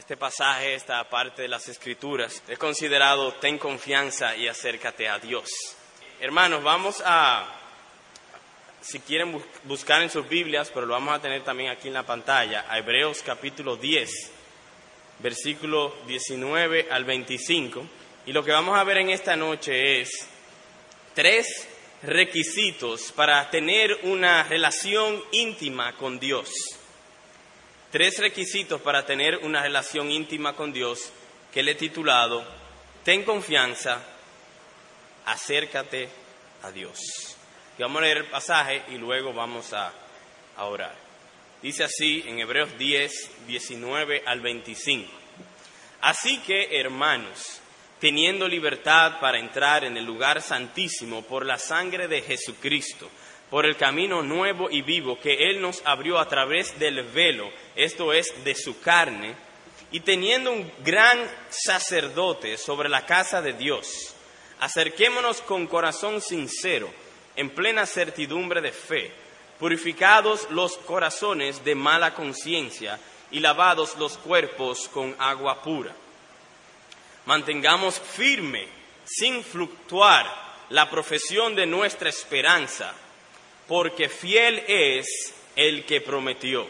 Este pasaje, esta parte de las escrituras, es considerado ten confianza y acércate a Dios. Hermanos, vamos a, si quieren buscar en sus Biblias, pero lo vamos a tener también aquí en la pantalla, a Hebreos capítulo 10, versículo 19 al 25. Y lo que vamos a ver en esta noche es tres requisitos para tener una relación íntima con Dios. Tres requisitos para tener una relación íntima con Dios que le he titulado Ten confianza, acércate a Dios. Y vamos a leer el pasaje y luego vamos a, a orar. Dice así en Hebreos 10, 19 al 25. Así que, hermanos, teniendo libertad para entrar en el lugar santísimo por la sangre de Jesucristo, por el camino nuevo y vivo que Él nos abrió a través del velo, esto es, de su carne, y teniendo un gran sacerdote sobre la casa de Dios, acerquémonos con corazón sincero, en plena certidumbre de fe, purificados los corazones de mala conciencia y lavados los cuerpos con agua pura. Mantengamos firme, sin fluctuar, la profesión de nuestra esperanza, porque fiel es el que prometió.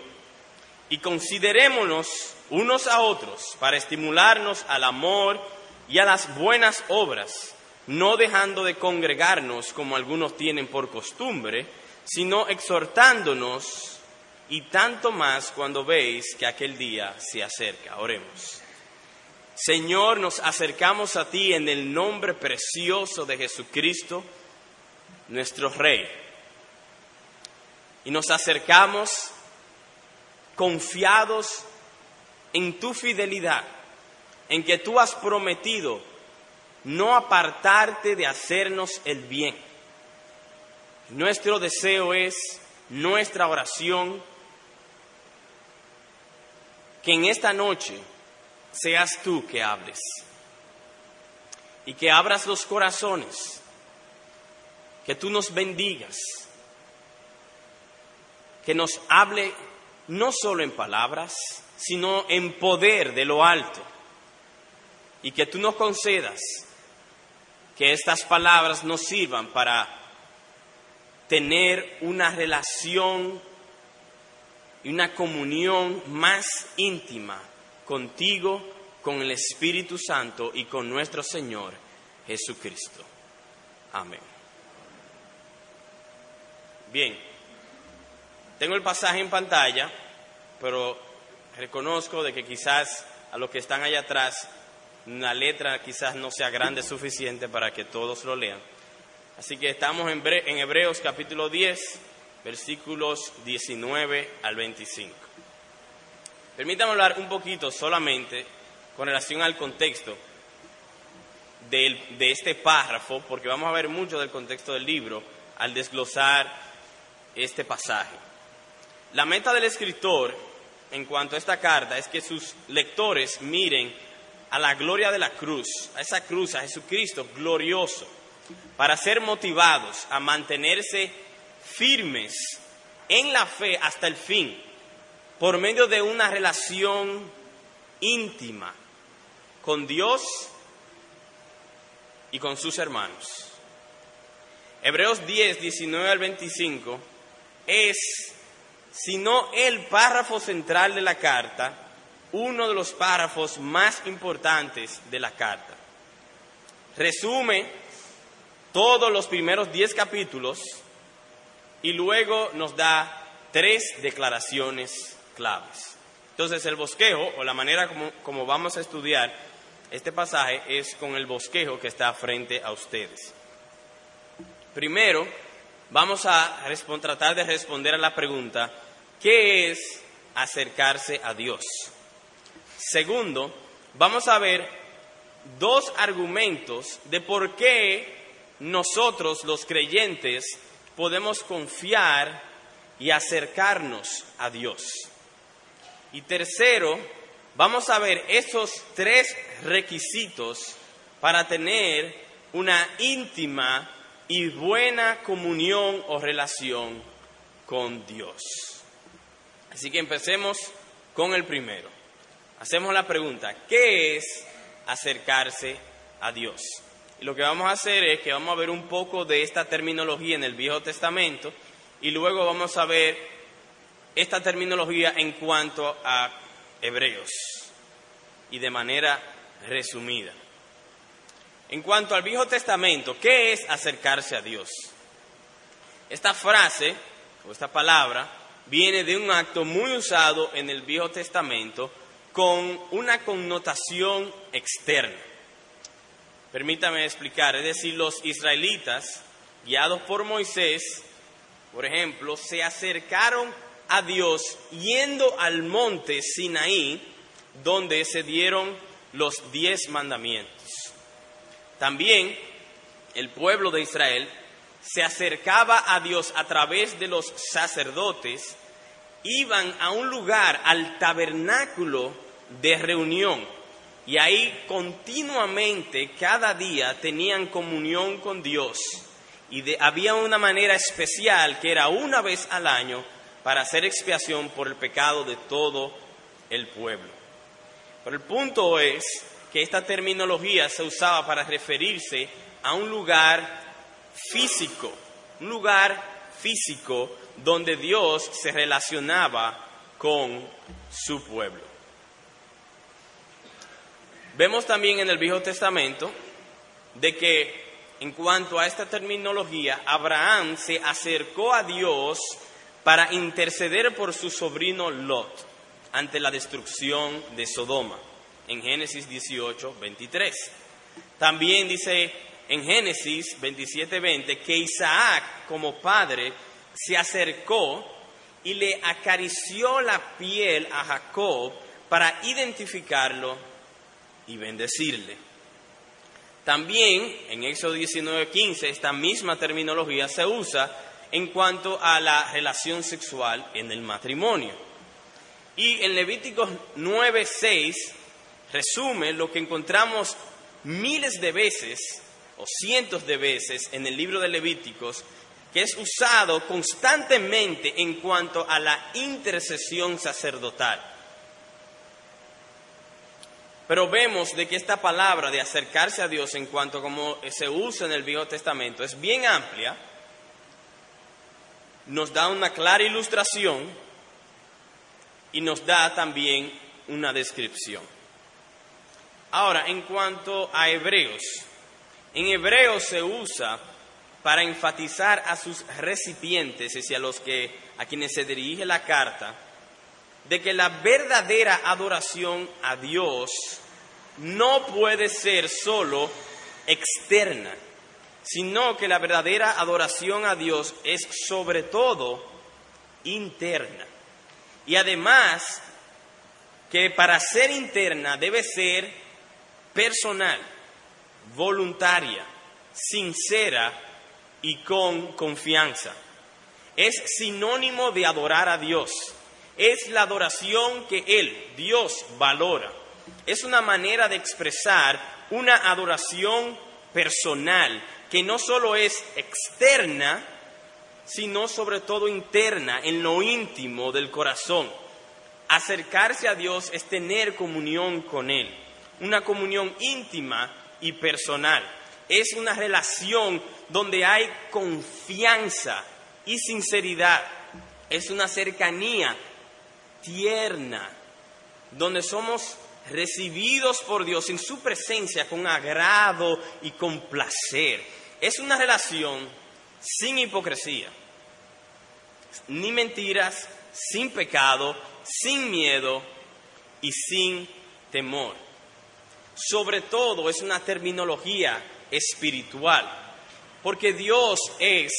Y considerémonos unos a otros para estimularnos al amor y a las buenas obras, no dejando de congregarnos como algunos tienen por costumbre, sino exhortándonos y tanto más cuando veis que aquel día se acerca. Oremos. Señor, nos acercamos a ti en el nombre precioso de Jesucristo, nuestro Rey. Y nos acercamos confiados en tu fidelidad, en que tú has prometido no apartarte de hacernos el bien. Nuestro deseo es, nuestra oración, que en esta noche seas tú que hables y que abras los corazones, que tú nos bendigas, que nos hable no solo en palabras, sino en poder de lo alto, y que tú nos concedas que estas palabras nos sirvan para tener una relación y una comunión más íntima contigo, con el Espíritu Santo y con nuestro Señor Jesucristo. Amén. Bien, tengo el pasaje en pantalla, pero reconozco de que quizás a los que están allá atrás la letra quizás no sea grande suficiente para que todos lo lean. Así que estamos en, Hebreos capítulo 10, versículos 19 al 25. Permítame hablar un poquito solamente con relación al contexto de, este párrafo, porque vamos a ver mucho del contexto del libro al desglosar este pasaje. La meta del escritor en cuanto a esta carta es que sus lectores miren a la gloria de la cruz, a esa cruz, a Jesucristo glorioso, para ser motivados a mantenerse firmes en la fe hasta el fin por medio de una relación íntima con Dios y con sus hermanos. Hebreos 10, 19 al 25 es, si no el párrafo central de la carta, uno de los párrafos más importantes de la carta. Resume todos los primeros 10 capítulos y luego nos da tres declaraciones claves. Entonces el bosquejo, o la manera como, vamos a estudiar este pasaje, es con el bosquejo que está frente a ustedes. Primero, vamos a tratar de responder a la pregunta, ¿qué es acercarse a Dios? Segundo, vamos a ver dos argumentos de por qué nosotros los creyentes podemos confiar y acercarnos a Dios. Y tercero, vamos a ver esos tres requisitos para tener una íntima y buena comunión o relación con Dios. Así que empecemos con el primero. hacemos la pregunta, ¿qué es acercarse a Dios? Y lo que vamos a hacer es que vamos a ver un poco de esta terminología en el Viejo Testamento y luego vamos a ver esta terminología en cuanto a Hebreos y de manera resumida. En cuanto al Viejo Testamento, ¿qué es acercarse a Dios? Esta frase o esta palabra viene de un acto muy usado en el Viejo Testamento con una connotación externa. Permítame explicar, es decir, los israelitas, guiados por Moisés, por ejemplo, se acercaron a Dios yendo al monte Sinaí, donde se dieron los diez mandamientos. También el pueblo de Israel se acercaba a Dios a través de los sacerdotes, iban a un lugar, al tabernáculo de reunión, y ahí continuamente, cada día, tenían comunión con Dios. Y había una manera especial que era una vez al año para hacer expiación por el pecado de todo el pueblo. Pero el punto es que esta terminología se usaba para referirse a un lugar físico, un lugar físico donde Dios se relacionaba con su pueblo. Vemos también en el Viejo Testamento de que en cuanto a esta terminología, Abraham se acercó a Dios para interceder por su sobrino Lot ante la destrucción de Sodoma, en Génesis 18, 23. También dice en Génesis 27, 20 que Isaac como padre se acercó y le acarició la piel a Jacob para identificarlo y bendecirle. También en Éxodo 19:15 esta misma terminología se usa en cuanto a la relación sexual en el matrimonio. Y en Levíticos 9:6 resume lo que encontramos miles de veces o cientos de veces en el libro de Levíticos, que es usado constantemente en cuanto a la intercesión sacerdotal. Pero vemos de que esta palabra de acercarse a Dios en cuanto a cómo se usa en el Viejo Testamento es bien amplia, nos da una clara ilustración y nos da también una descripción. Ahora, en cuanto a Hebreos, en Hebreos se usa para enfatizar a sus recipientes, y a los que a quienes se dirige la carta, de que la verdadera adoración a Dios no puede ser solo externa, sino que la verdadera adoración a Dios es sobre todo interna. Y además que para ser interna debe ser personal, voluntaria, sincera y con confianza. Es sinónimo de adorar a Dios es la adoración que Él, Dios, valora. Es una manera de expresar una adoración personal que no solo es externa, sino sobre todo interna, en lo íntimo del corazón. Acercarse a Dios es tener comunión con Él, una comunión íntima y personal. Es una relación donde hay confianza y sinceridad. Es una cercanía tierna, donde somos recibidos por Dios en su presencia con agrado y con placer. Es una relación sin hipocresía, ni mentiras, sin pecado, sin miedo y sin temor. Sobre todo es una terminología espiritual, porque Dios es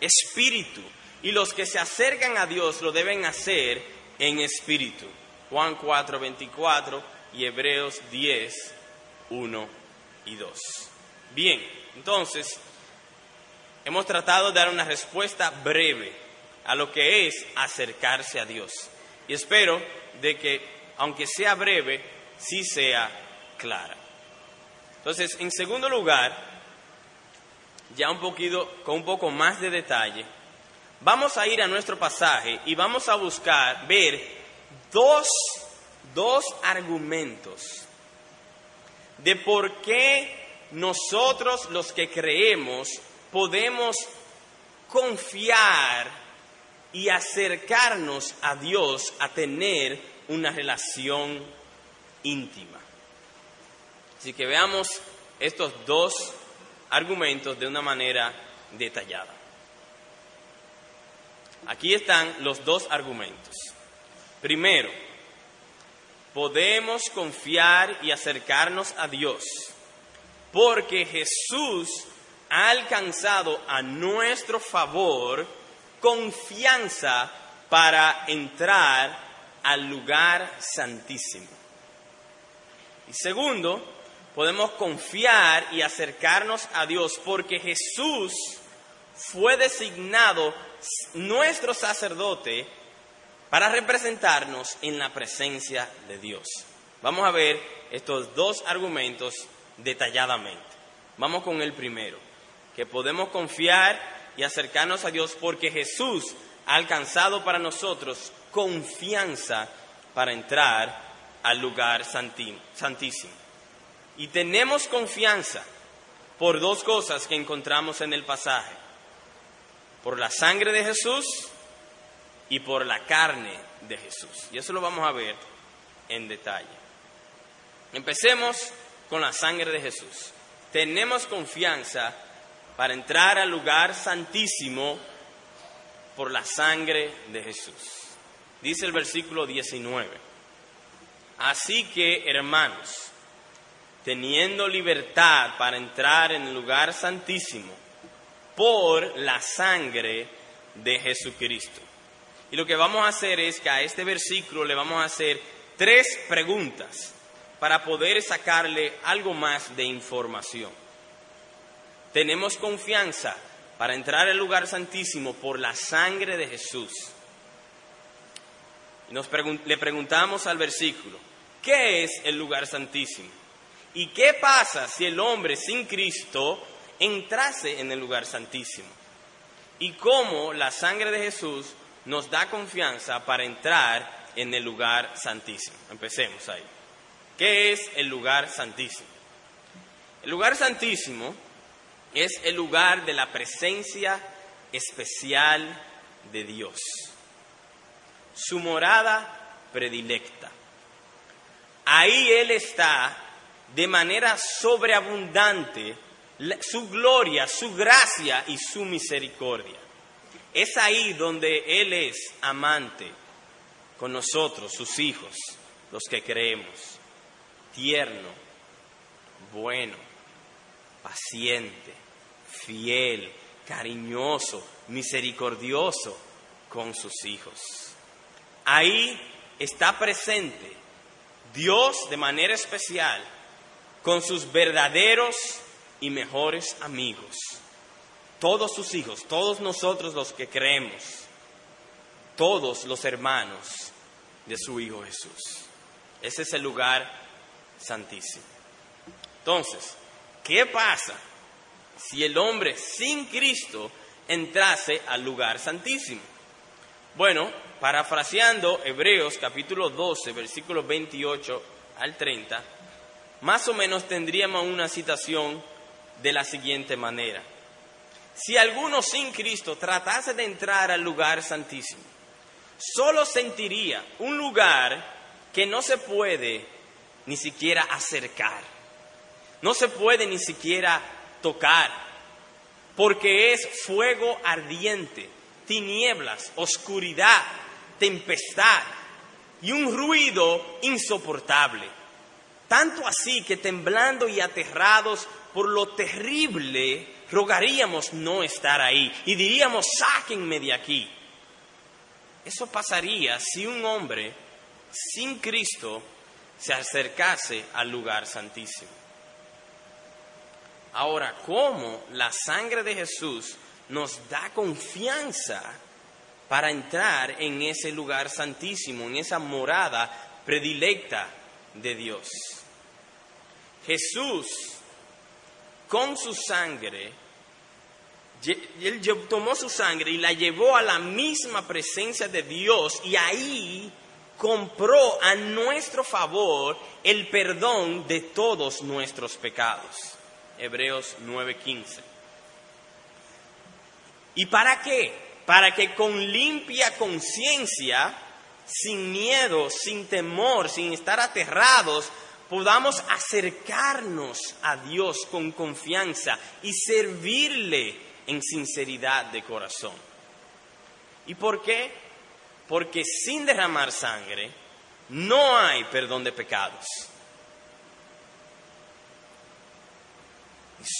espíritu y los que se acercan a Dios lo deben hacer en espíritu. Juan 4, 24 y Hebreos 10, 1 y 2. Bien, entonces, hemos tratado de dar una respuesta breve a lo que es acercarse a Dios. Y espero de que, aunque sea breve, sí sea clara. Entonces, en segundo lugar, ya un poquito, con un poco más de detalle, Vamos a ir a nuestro pasaje y vamos a buscar, ver dos dos argumentos de por qué nosotros los que creemos podemos confiar y acercarnos a Dios a tener una relación íntima. Así que veamos estos dos argumentos de una manera detallada. Aquí están los dos argumentos. Primero, podemos confiar y acercarnos a Dios porque Jesús ha alcanzado a nuestro favor confianza para entrar al lugar santísimo. Y segundo, podemos confiar y acercarnos a Dios porque Jesús fue designado nuestro sacerdote para representarnos en la presencia de Dios. Vamos a ver estos dos argumentos detalladamente. Vamos con el primero, que podemos confiar y acercarnos a Dios porque Jesús ha alcanzado para nosotros confianza para entrar al lugar santísimo. Y tenemos confianza por dos cosas que encontramos en el pasaje. Por la sangre de Jesús y por la carne de Jesús. Y eso lo vamos a ver en detalle. Empecemos con la sangre de Jesús. Tenemos confianza para entrar al lugar santísimo por la sangre de Jesús. Dice el versículo 19. Así que, hermanos, teniendo libertad para entrar en el lugar santísimo por la sangre de Jesucristo. Y lo que vamos a hacer es que a este versículo le vamos a hacer tres preguntas para poder sacarle algo más de información. Tenemos confianza para entrar al lugar santísimo por la sangre de Jesús. Y nos le preguntamos al versículo, ¿qué es el lugar santísimo? ¿Y qué pasa si el hombre sin Cristo entrase en el lugar santísimo? ¿Y cómo la sangre de Jesús nos da confianza para entrar en el lugar santísimo? Empecemos ahí. ¿Qué es el lugar santísimo? El lugar santísimo es el lugar de la presencia especial de Dios, su morada predilecta. Ahí Él está de manera sobreabundante su gloria, su gracia y su misericordia. Es ahí donde Él es amante con nosotros, sus hijos, los que creemos, tierno, bueno, paciente, fiel, cariñoso, misericordioso con sus hijos. Ahí está presente Dios de manera especial con sus verdaderos y mejores amigos. Todos sus hijos, todos nosotros los que creemos, todos los hermanos de su Hijo Jesús. Ese es el lugar santísimo. Entonces, ¿qué pasa si el hombre sin Cristo entrase al lugar santísimo? Bueno, parafraseando Hebreos capítulo 12, versículos 28 al 30, más o menos tendríamos una citación de la siguiente manera. Si alguno sin Cristo tratase de entrar al lugar santísimo, solo sentiría un lugar que no se puede ni siquiera acercar, no se puede ni siquiera tocar, porque es fuego ardiente, tinieblas, oscuridad, tempestad y un ruido insoportable tanto así que temblando y aterrados por lo terrible, rogaríamos no estar ahí y diríamos, sáquenme de aquí. Eso pasaría si un hombre sin Cristo se acercase al lugar santísimo. Ahora, ¿cómo la sangre de Jesús nos da confianza para entrar en ese lugar santísimo, en esa morada predilecta de Dios? Jesús, con su sangre, él tomó su sangre y la llevó a la misma presencia de Dios y ahí compró a nuestro favor el perdón de todos nuestros pecados. Hebreos 9:15. ¿Y para qué? Para que con limpia conciencia, sin miedo, sin temor, sin estar aterrados, podamos acercarnos a Dios con confianza y servirle en sinceridad de corazón. ¿Y por qué? Porque sin derramar sangre no hay perdón de pecados.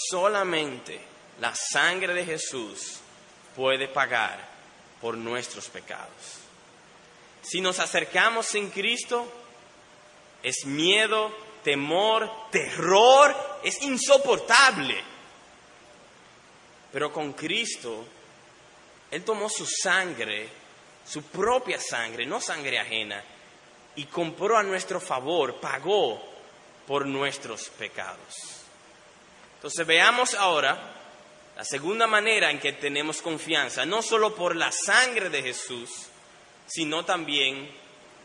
Solamente la sangre de Jesús puede pagar por nuestros pecados. Si nos acercamos en Cristo, es miedo, temor, terror, es insoportable. Pero con Cristo, Él tomó su sangre, su propia sangre, no sangre ajena, y compró a nuestro favor, pagó por nuestros pecados. Entonces veamos ahora la segunda manera en que tenemos confianza, no solo por la sangre de Jesús, sino también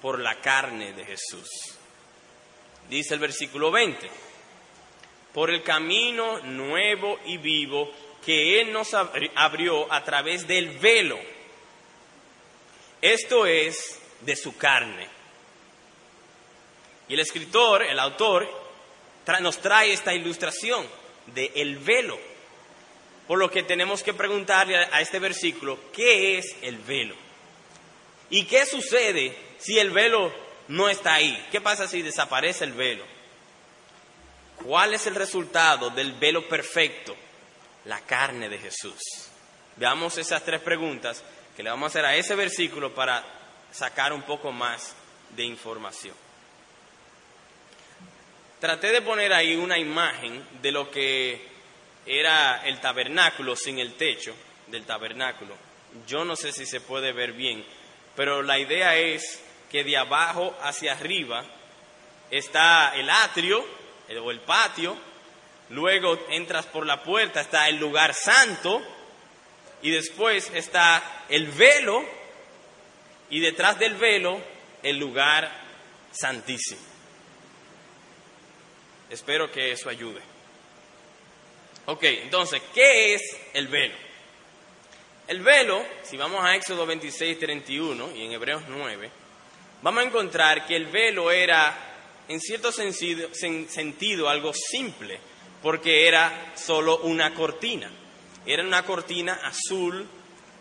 por la carne de Jesús. Dice el versículo 20, por el camino nuevo y vivo que Él nos abrió a través del velo. Esto es de su carne. Y el escritor, el autor, nos trae esta ilustración de el velo. Por lo que tenemos que preguntarle a este versículo, ¿qué es el velo? ¿Y qué sucede si el velo no está ahí? ¿Qué pasa si desaparece el velo? ¿Cuál es el resultado del velo perfecto? La carne de Jesús. Veamos esas tres preguntas que le vamos a hacer a ese versículo para sacar un poco más de información. Traté de poner ahí una imagen de lo que era el tabernáculo sin el techo del tabernáculo. Yo no sé si se puede ver bien, pero la idea es que de abajo hacia arriba está el atrio o el patio, luego entras por la puerta, está el lugar santo, y después está el velo, y detrás del velo el lugar santísimo. Espero que eso ayude. Ok, entonces, ¿qué es el velo? El velo, si vamos a Éxodo 26, 31 y en Hebreos 9, vamos a encontrar que el velo era, en cierto sentido, algo simple, porque era solo una cortina. Era una cortina azul,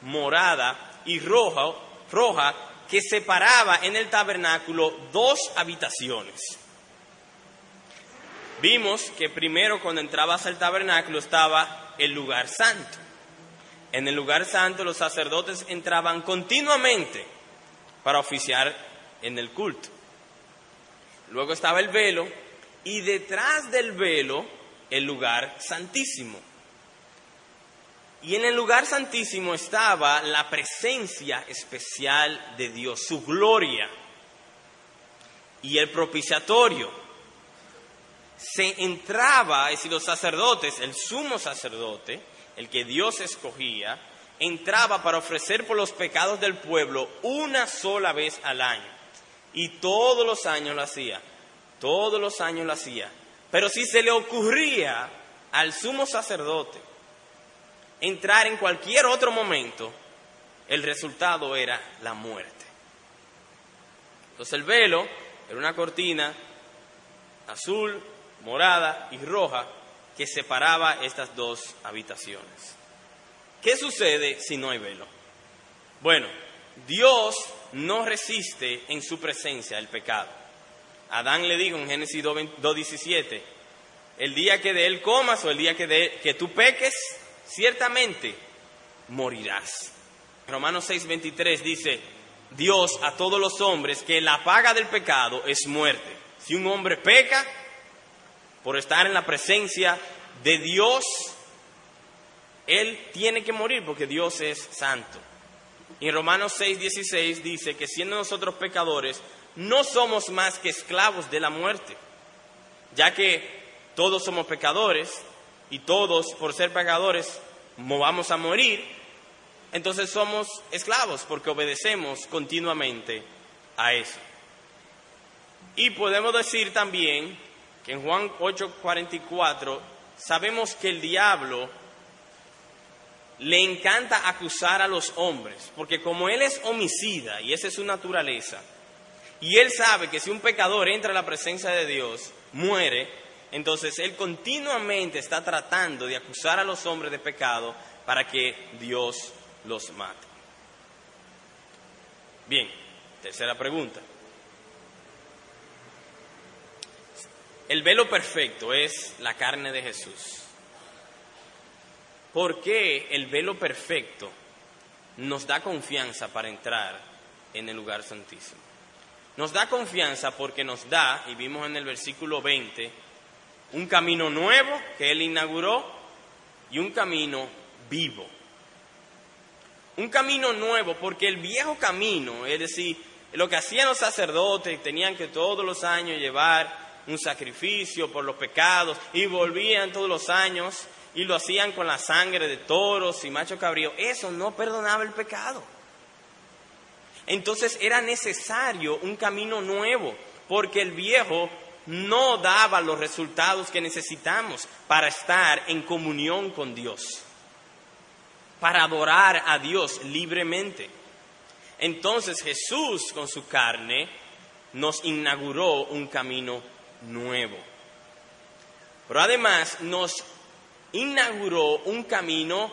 morada y roja, roja que separaba en el tabernáculo dos habitaciones. Vimos que primero cuando entrabas al tabernáculo estaba el lugar santo. En el lugar santo los sacerdotes entraban continuamente para oficiar en el culto. Luego estaba el velo y detrás del velo el lugar santísimo. Y en el lugar santísimo estaba la presencia especial de Dios, su gloria y el propiciatorio se entraba, es decir, los sacerdotes, el sumo sacerdote, el que Dios escogía, entraba para ofrecer por los pecados del pueblo una sola vez al año. Y todos los años lo hacía, todos los años lo hacía. Pero si se le ocurría al sumo sacerdote entrar en cualquier otro momento, el resultado era la muerte. Entonces el velo era una cortina azul morada y roja que separaba estas dos habitaciones. ¿Qué sucede si no hay velo? Bueno, Dios no resiste en su presencia el pecado. Adán le dijo en Génesis 2.17, el día que de él comas o el día que, de, que tú peques, ciertamente morirás. Romanos 6.23 dice, Dios a todos los hombres que la paga del pecado es muerte. Si un hombre peca, por estar en la presencia de Dios, Él tiene que morir porque Dios es santo. Y en Romanos 6, 16 dice que siendo nosotros pecadores, no somos más que esclavos de la muerte, ya que todos somos pecadores y todos por ser pecadores vamos a morir, entonces somos esclavos porque obedecemos continuamente a eso. Y podemos decir también que en Juan 8:44 sabemos que el diablo le encanta acusar a los hombres, porque como él es homicida y esa es su naturaleza, y él sabe que si un pecador entra a la presencia de Dios, muere, entonces él continuamente está tratando de acusar a los hombres de pecado para que Dios los mate. Bien, tercera pregunta. El velo perfecto es la carne de Jesús. ¿Por qué el velo perfecto nos da confianza para entrar en el lugar santísimo? Nos da confianza porque nos da, y vimos en el versículo 20, un camino nuevo que Él inauguró y un camino vivo. Un camino nuevo porque el viejo camino, es decir, lo que hacían los sacerdotes, tenían que todos los años llevar un sacrificio por los pecados y volvían todos los años y lo hacían con la sangre de toros y macho cabrío. Eso no perdonaba el pecado. Entonces era necesario un camino nuevo porque el viejo no daba los resultados que necesitamos para estar en comunión con Dios, para adorar a Dios libremente. Entonces Jesús con su carne nos inauguró un camino nuevo. Pero además nos inauguró un camino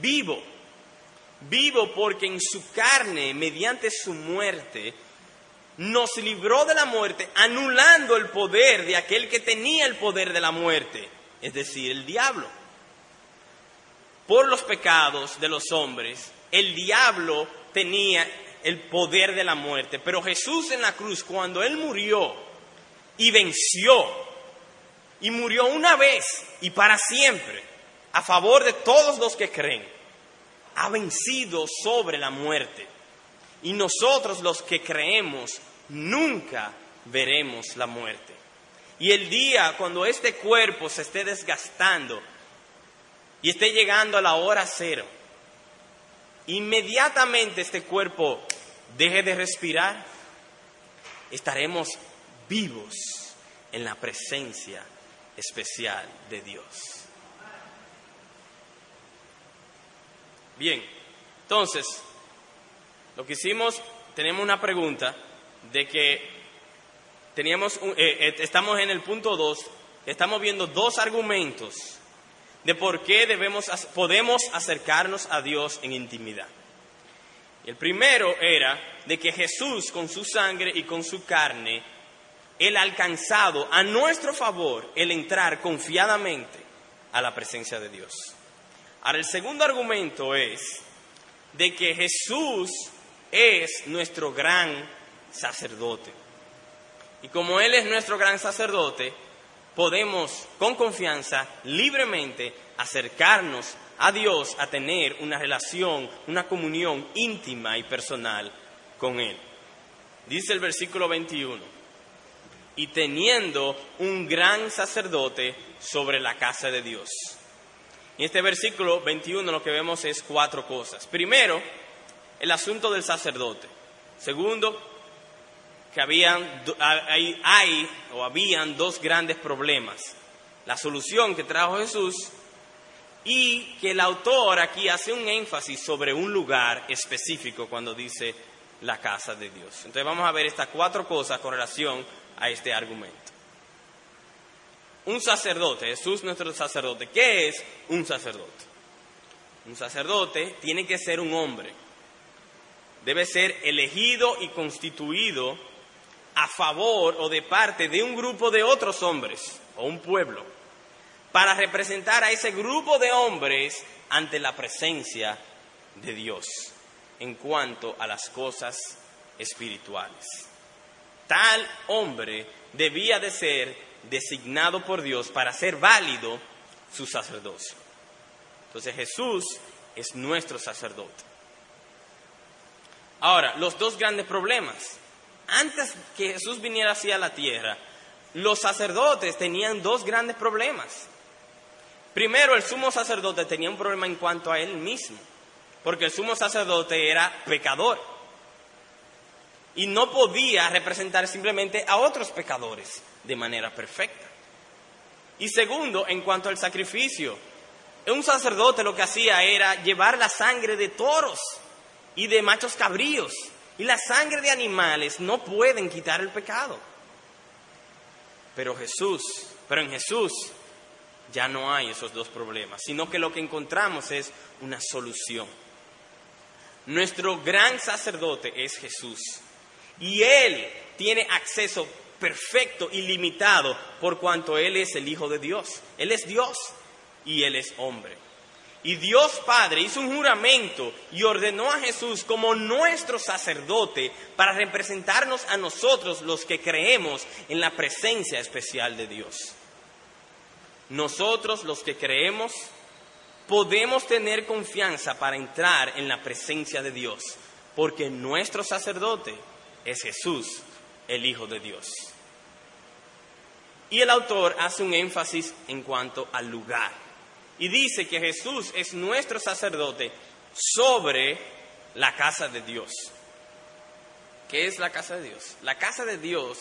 vivo. Vivo porque en su carne, mediante su muerte, nos libró de la muerte, anulando el poder de aquel que tenía el poder de la muerte, es decir, el diablo. Por los pecados de los hombres, el diablo tenía el poder de la muerte, pero Jesús en la cruz, cuando Él murió, y venció y murió una vez y para siempre a favor de todos los que creen. Ha vencido sobre la muerte. Y nosotros los que creemos nunca veremos la muerte. Y el día cuando este cuerpo se esté desgastando y esté llegando a la hora cero, inmediatamente este cuerpo deje de respirar, estaremos vivos en la presencia especial de Dios. Bien, entonces, lo que hicimos, tenemos una pregunta de que teníamos, eh, eh, estamos en el punto 2, estamos viendo dos argumentos de por qué debemos, podemos acercarnos a Dios en intimidad. El primero era de que Jesús con su sangre y con su carne el alcanzado a nuestro favor el entrar confiadamente a la presencia de Dios. Ahora, el segundo argumento es de que Jesús es nuestro gran sacerdote. Y como Él es nuestro gran sacerdote, podemos con confianza, libremente, acercarnos a Dios a tener una relación, una comunión íntima y personal con Él. Dice el versículo 21 y teniendo un gran sacerdote sobre la casa de Dios. En este versículo 21 lo que vemos es cuatro cosas. Primero, el asunto del sacerdote. Segundo, que habían, hay, o habían dos grandes problemas. La solución que trajo Jesús y que el autor aquí hace un énfasis sobre un lugar específico cuando dice la casa de Dios. Entonces vamos a ver estas cuatro cosas con relación a este argumento. Un sacerdote, Jesús nuestro sacerdote, ¿qué es un sacerdote? Un sacerdote tiene que ser un hombre, debe ser elegido y constituido a favor o de parte de un grupo de otros hombres o un pueblo, para representar a ese grupo de hombres ante la presencia de Dios en cuanto a las cosas espirituales. Tal hombre debía de ser designado por Dios para ser válido su sacerdocio. Entonces Jesús es nuestro sacerdote. Ahora, los dos grandes problemas. Antes que Jesús viniera hacia la tierra, los sacerdotes tenían dos grandes problemas. Primero, el sumo sacerdote tenía un problema en cuanto a él mismo, porque el sumo sacerdote era pecador. Y no podía representar simplemente a otros pecadores de manera perfecta. Y segundo, en cuanto al sacrificio, un sacerdote lo que hacía era llevar la sangre de toros y de machos cabríos. Y la sangre de animales no pueden quitar el pecado. Pero Jesús, pero en Jesús ya no hay esos dos problemas, sino que lo que encontramos es una solución. Nuestro gran sacerdote es Jesús. Y Él tiene acceso perfecto, ilimitado, por cuanto Él es el Hijo de Dios. Él es Dios y Él es hombre. Y Dios Padre hizo un juramento y ordenó a Jesús como nuestro sacerdote para representarnos a nosotros los que creemos en la presencia especial de Dios. Nosotros los que creemos podemos tener confianza para entrar en la presencia de Dios, porque nuestro sacerdote es Jesús, el Hijo de Dios. Y el autor hace un énfasis en cuanto al lugar. Y dice que Jesús es nuestro sacerdote sobre la casa de Dios. ¿Qué es la casa de Dios? La casa de Dios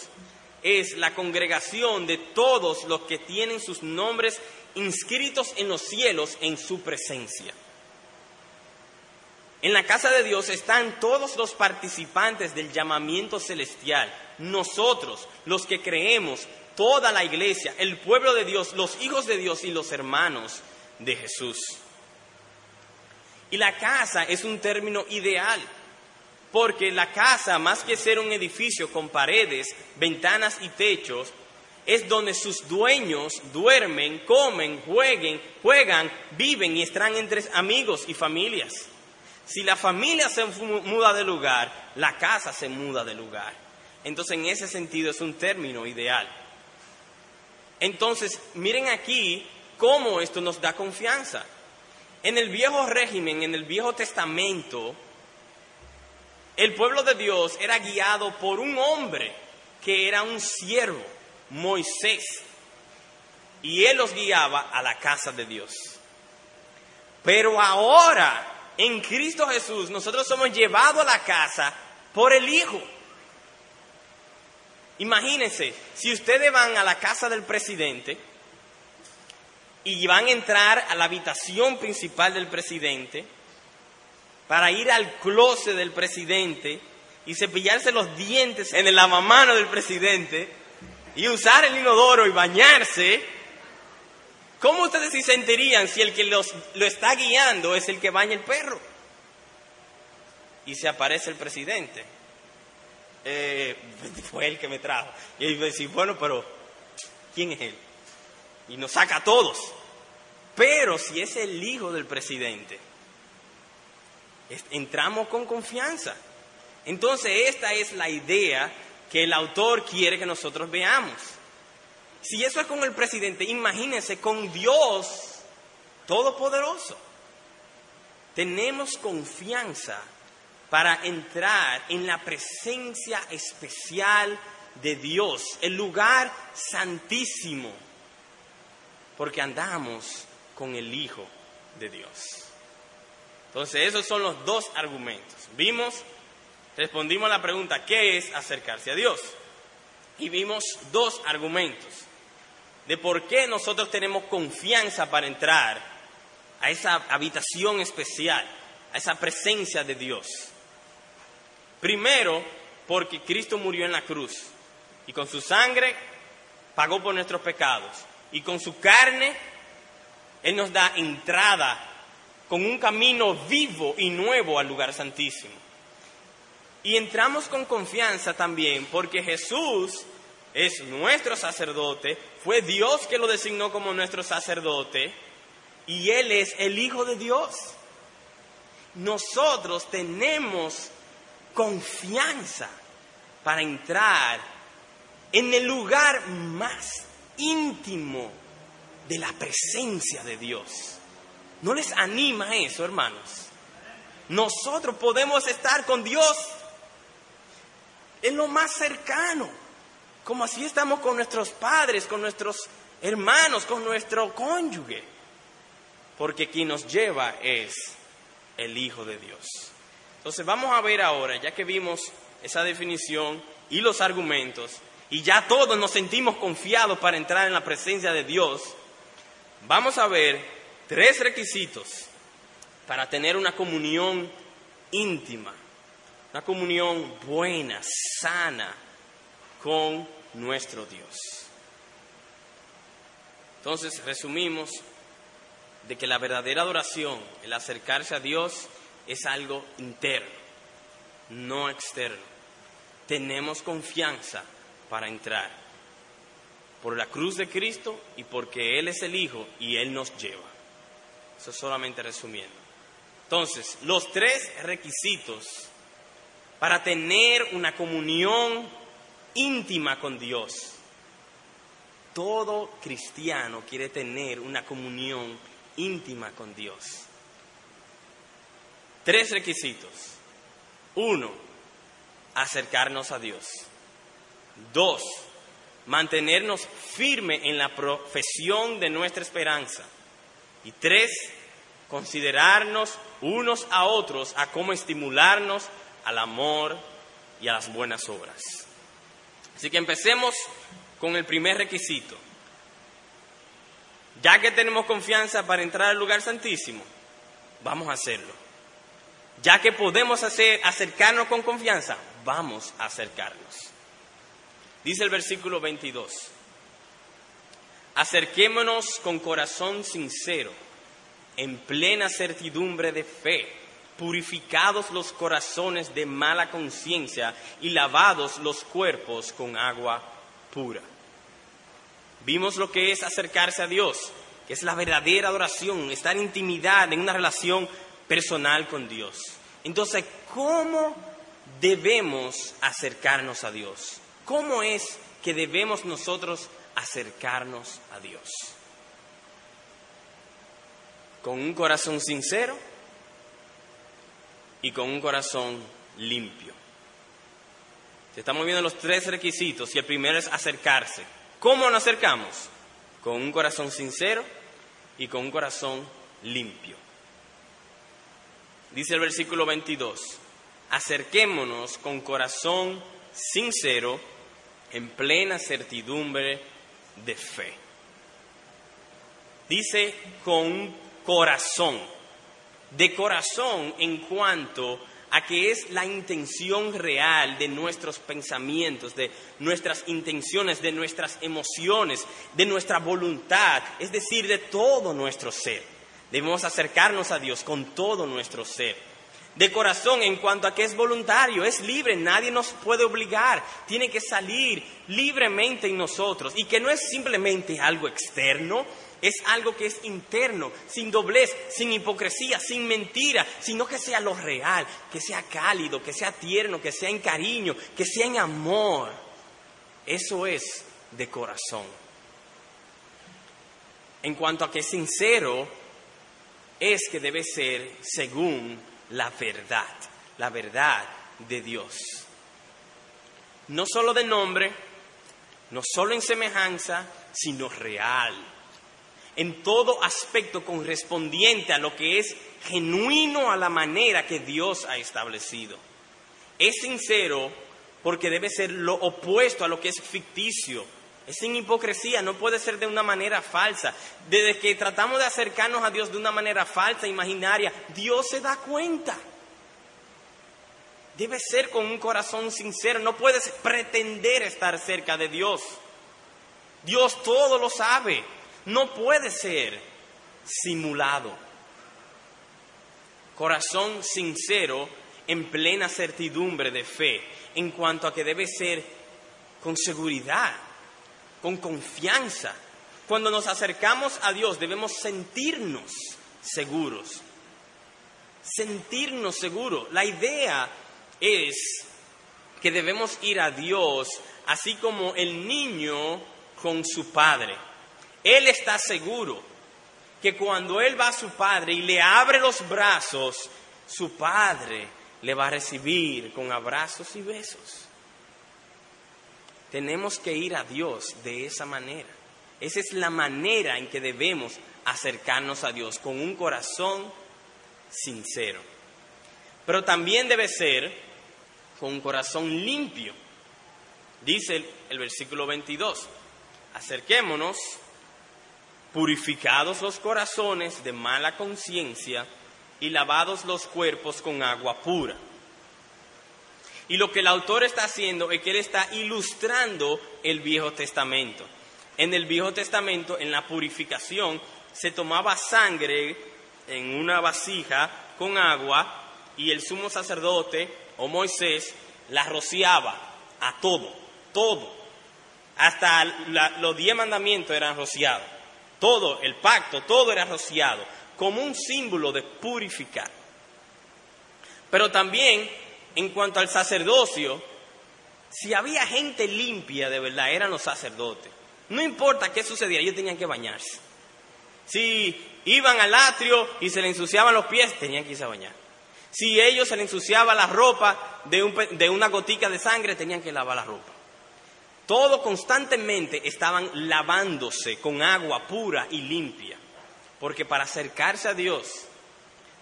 es la congregación de todos los que tienen sus nombres inscritos en los cielos en su presencia. En la casa de Dios están todos los participantes del llamamiento celestial, nosotros, los que creemos, toda la iglesia, el pueblo de Dios, los hijos de Dios y los hermanos de Jesús. Y la casa es un término ideal, porque la casa, más que ser un edificio con paredes, ventanas y techos, es donde sus dueños duermen, comen, jueguen, juegan, viven y están entre amigos y familias. Si la familia se muda de lugar, la casa se muda de lugar. Entonces, en ese sentido es un término ideal. Entonces, miren aquí cómo esto nos da confianza. En el viejo régimen, en el viejo testamento, el pueblo de Dios era guiado por un hombre que era un siervo, Moisés, y él los guiaba a la casa de Dios. Pero ahora, en Cristo Jesús, nosotros somos llevados a la casa por el Hijo. Imagínense, si ustedes van a la casa del presidente y van a entrar a la habitación principal del presidente para ir al closet del presidente y cepillarse los dientes en el lavamano del presidente y usar el inodoro y bañarse, ¿cómo ustedes se sentirían si el que los, lo está guiando es el que baña el perro? Y se aparece el presidente eh, fue él que me trajo. Y él decir, bueno, pero ¿quién es él? Y nos saca a todos. Pero si es el hijo del presidente, entramos con confianza. Entonces esta es la idea que el autor quiere que nosotros veamos. Si eso es con el presidente, imagínense con Dios Todopoderoso. Tenemos confianza para entrar en la presencia especial de Dios, el lugar santísimo, porque andamos con el Hijo de Dios. Entonces, esos son los dos argumentos. Vimos, respondimos a la pregunta, ¿qué es acercarse a Dios? Y vimos dos argumentos de por qué nosotros tenemos confianza para entrar a esa habitación especial, a esa presencia de Dios. Primero, porque Cristo murió en la cruz y con su sangre pagó por nuestros pecados y con su carne Él nos da entrada con un camino vivo y nuevo al lugar santísimo. Y entramos con confianza también porque Jesús es nuestro sacerdote, fue Dios que lo designó como nuestro sacerdote y Él es el Hijo de Dios. Nosotros tenemos confianza para entrar en el lugar más íntimo de la presencia de Dios. ¿No les anima eso, hermanos? Nosotros podemos estar con Dios en lo más cercano, como así estamos con nuestros padres, con nuestros hermanos, con nuestro cónyuge, porque quien nos lleva es el Hijo de Dios. Entonces vamos a ver ahora, ya que vimos esa definición y los argumentos, y ya todos nos sentimos confiados para entrar en la presencia de Dios, vamos a ver tres requisitos para tener una comunión íntima, una comunión buena, sana con nuestro Dios. Entonces, resumimos de que la verdadera adoración, el acercarse a Dios, es algo interno, no externo. Tenemos confianza para entrar por la cruz de Cristo y porque Él es el Hijo y Él nos lleva. Eso solamente resumiendo. Entonces, los tres requisitos para tener una comunión íntima con Dios. Todo cristiano quiere tener una comunión íntima con Dios. Tres requisitos. Uno, acercarnos a Dios. Dos, mantenernos firme en la profesión de nuestra esperanza. Y tres, considerarnos unos a otros a cómo estimularnos al amor y a las buenas obras. Así que empecemos con el primer requisito. Ya que tenemos confianza para entrar al lugar santísimo, vamos a hacerlo. Ya que podemos hacer, acercarnos con confianza, vamos a acercarnos. Dice el versículo 22, acerquémonos con corazón sincero, en plena certidumbre de fe, purificados los corazones de mala conciencia y lavados los cuerpos con agua pura. Vimos lo que es acercarse a Dios, que es la verdadera adoración, estar en intimidad, en una relación personal con Dios. Entonces, ¿cómo debemos acercarnos a Dios? ¿Cómo es que debemos nosotros acercarnos a Dios? Con un corazón sincero y con un corazón limpio. Estamos viendo los tres requisitos y el primero es acercarse. ¿Cómo nos acercamos? Con un corazón sincero y con un corazón limpio. Dice el versículo 22, acerquémonos con corazón sincero en plena certidumbre de fe. Dice con corazón, de corazón en cuanto a que es la intención real de nuestros pensamientos, de nuestras intenciones, de nuestras emociones, de nuestra voluntad, es decir, de todo nuestro ser. Debemos acercarnos a Dios con todo nuestro ser. De corazón en cuanto a que es voluntario, es libre, nadie nos puede obligar, tiene que salir libremente en nosotros y que no es simplemente algo externo, es algo que es interno, sin doblez, sin hipocresía, sin mentira, sino que sea lo real, que sea cálido, que sea tierno, que sea en cariño, que sea en amor. Eso es de corazón. En cuanto a que es sincero, es que debe ser según la verdad, la verdad de Dios. No solo de nombre, no solo en semejanza, sino real en todo aspecto correspondiente a lo que es genuino a la manera que Dios ha establecido. Es sincero porque debe ser lo opuesto a lo que es ficticio. Es sin hipocresía, no puede ser de una manera falsa. Desde que tratamos de acercarnos a Dios de una manera falsa, imaginaria, Dios se da cuenta. Debe ser con un corazón sincero, no puedes pretender estar cerca de Dios. Dios todo lo sabe no puede ser simulado. Corazón sincero en plena certidumbre de fe en cuanto a que debe ser con seguridad, con confianza. Cuando nos acercamos a Dios debemos sentirnos seguros. Sentirnos seguros. La idea es que debemos ir a Dios así como el niño con su padre. Él está seguro que cuando Él va a su Padre y le abre los brazos, su Padre le va a recibir con abrazos y besos. Tenemos que ir a Dios de esa manera. Esa es la manera en que debemos acercarnos a Dios, con un corazón sincero. Pero también debe ser con un corazón limpio. Dice el, versículo 22, acerquémonos, purificados los corazones de mala conciencia y lavados los cuerpos con agua pura. Y lo que el autor está haciendo es que él está ilustrando el Viejo Testamento. En el Viejo Testamento, en la purificación, se tomaba sangre en una vasija con agua y el sumo sacerdote o Moisés la rociaba a todo, todo. Hasta los diez mandamientos eran rociados. Todo, el pacto, todo era rociado, como un símbolo de purificar. Pero también, en cuanto al sacerdocio, si había gente limpia de verdad, eran los sacerdotes. No importa qué sucediera, ellos tenían que bañarse. Si iban al atrio y se le ensuciaban los pies, tenían que irse a bañar. Si ellos se le ensuciaba la ropa de, de una gotica de sangre, tenían que lavar la ropa. Todo constantemente estaban lavándose con agua pura y limpia. Porque para acercarse a Dios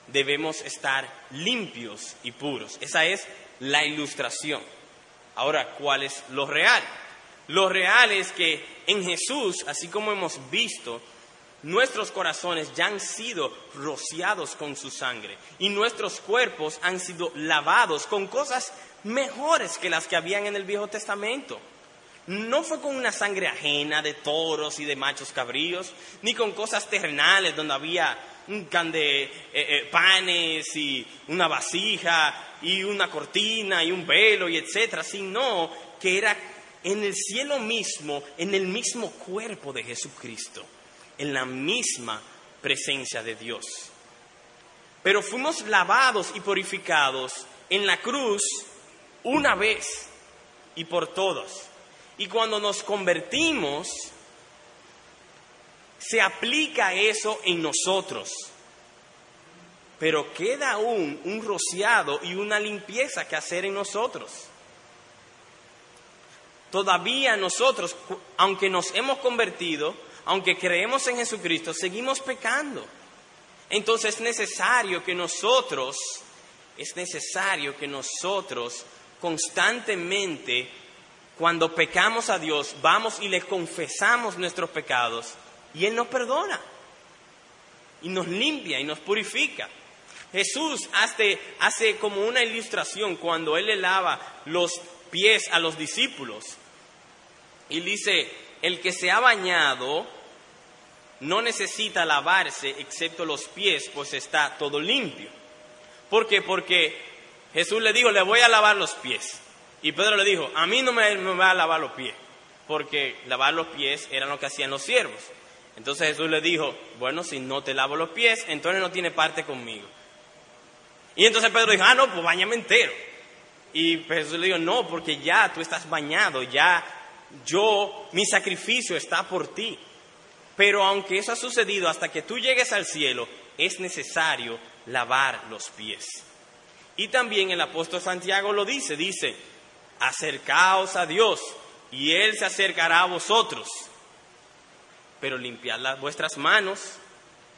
debemos estar limpios y puros. Esa es la ilustración. Ahora, ¿cuál es lo real? Lo real es que en Jesús, así como hemos visto, nuestros corazones ya han sido rociados con su sangre y nuestros cuerpos han sido lavados con cosas mejores que las que habían en el Viejo Testamento. No fue con una sangre ajena de toros y de machos cabríos, ni con cosas terrenales donde había un can de eh, eh, panes y una vasija y una cortina y un velo y etcétera, sino que era en el cielo mismo, en el mismo cuerpo de Jesucristo, en la misma presencia de Dios. Pero fuimos lavados y purificados en la cruz una vez y por todos. Y cuando nos convertimos, se aplica eso en nosotros. Pero queda aún un rociado y una limpieza que hacer en nosotros. Todavía nosotros, aunque nos hemos convertido, aunque creemos en Jesucristo, seguimos pecando. Entonces es necesario que nosotros, es necesario que nosotros constantemente cuando pecamos a Dios, vamos y le confesamos nuestros pecados y Él nos perdona y nos limpia y nos purifica. Jesús hace, hace como una ilustración cuando Él le lava los pies a los discípulos y dice, el que se ha bañado no necesita lavarse excepto los pies, pues está todo limpio. ¿Por qué? Porque Jesús le dijo, le voy a lavar los pies. Y Pedro le dijo, a mí no me, va a lavar los pies, porque lavar los pies era lo que hacían los siervos. Entonces Jesús le dijo, bueno, si no te lavo los pies, entonces no tiene parte conmigo. Y entonces Pedro dijo, ah, no, pues bañame entero. Y Jesús le dijo, no, porque ya tú estás bañado, ya yo, mi sacrificio está por ti. Pero aunque eso ha sucedido hasta que tú llegues al cielo, es necesario lavar los pies. Y también el apóstol Santiago lo dice, dice, acercaos a Dios y Él se acercará a vosotros. Pero limpiad las vuestras manos,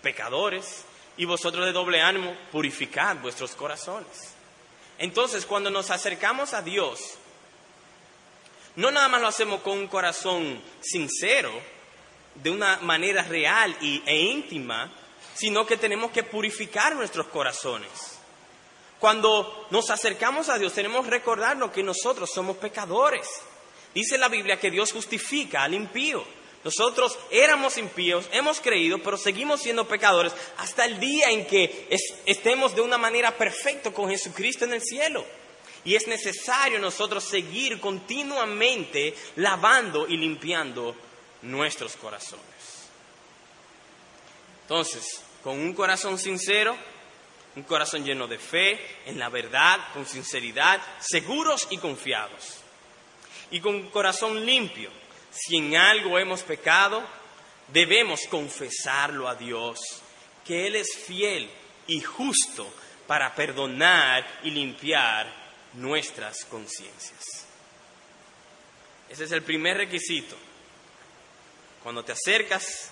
pecadores, y vosotros de doble ánimo, purificad vuestros corazones. Entonces, cuando nos acercamos a Dios, no nada más lo hacemos con un corazón sincero, de una manera real e íntima, sino que tenemos que purificar nuestros corazones. Cuando nos acercamos a Dios tenemos que recordarnos que nosotros somos pecadores. Dice la Biblia que Dios justifica al impío. Nosotros éramos impíos, hemos creído, pero seguimos siendo pecadores hasta el día en que estemos de una manera perfecta con Jesucristo en el cielo. Y es necesario nosotros seguir continuamente lavando y limpiando nuestros corazones. Entonces, con un corazón sincero, un corazón lleno de fe, en la verdad, con sinceridad, seguros y confiados. Y con un corazón limpio. Si en algo hemos pecado, debemos confesarlo a Dios, que Él es fiel y justo para perdonar y limpiar nuestras conciencias. Ese es el primer requisito. Cuando te acercas,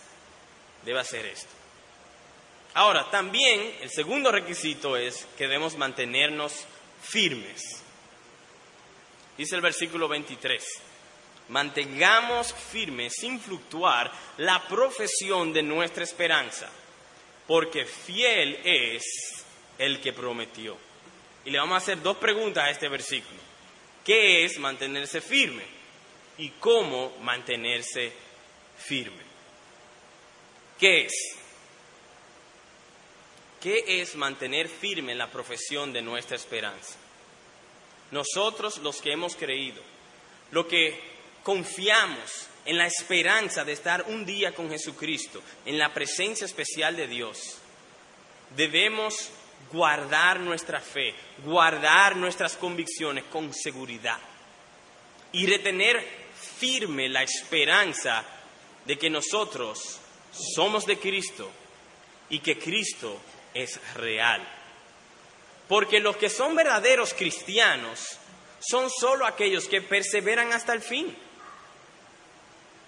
debe hacer esto. Ahora, también el segundo requisito es que debemos mantenernos firmes. Dice el versículo 23. Mantengamos firme, sin fluctuar, la profesión de nuestra esperanza, porque fiel es el que prometió. Y le vamos a hacer dos preguntas a este versículo. ¿Qué es mantenerse firme? ¿Y cómo mantenerse firme? ¿Qué es? ¿Qué es mantener firme la profesión de nuestra esperanza? Nosotros los que hemos creído, lo que confiamos en la esperanza de estar un día con Jesucristo, en la presencia especial de Dios, debemos guardar nuestra fe, guardar nuestras convicciones con seguridad y retener firme la esperanza de que nosotros somos de Cristo y que Cristo es real. Porque los que son verdaderos cristianos son solo aquellos que perseveran hasta el fin.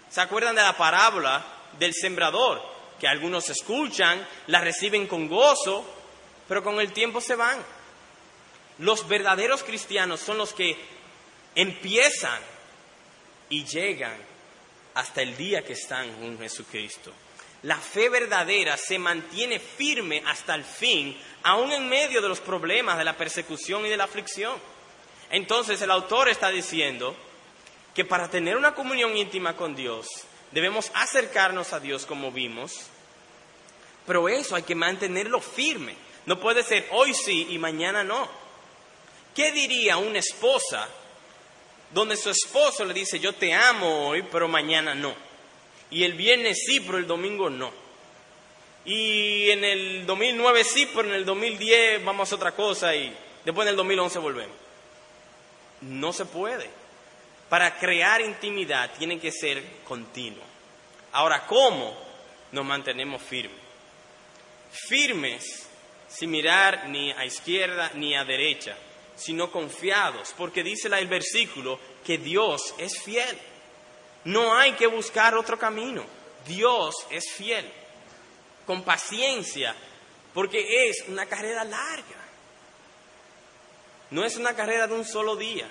¿Se acuerdan de la parábola del sembrador? Que algunos escuchan, la reciben con gozo, pero con el tiempo se van. Los verdaderos cristianos son los que empiezan y llegan hasta el día que están con Jesucristo. La fe verdadera se mantiene firme hasta el fin, aún en medio de los problemas, de la persecución y de la aflicción. Entonces el autor está diciendo que para tener una comunión íntima con Dios debemos acercarnos a Dios como vimos, pero eso hay que mantenerlo firme. No puede ser hoy sí y mañana no. ¿Qué diría una esposa donde su esposo le dice yo te amo hoy, pero mañana no? Y el viernes sí, pero el domingo no. Y en el 2009 sí, pero en el 2010 vamos a otra cosa y después en el 2011 volvemos. No se puede. Para crear intimidad tiene que ser continuo. Ahora, ¿cómo nos mantenemos firmes? Firmes sin mirar ni a izquierda ni a derecha, sino confiados, porque dice el versículo que Dios es fiel. No hay que buscar otro camino. Dios es fiel. Con paciencia, porque es una carrera larga. No es una carrera de un solo día.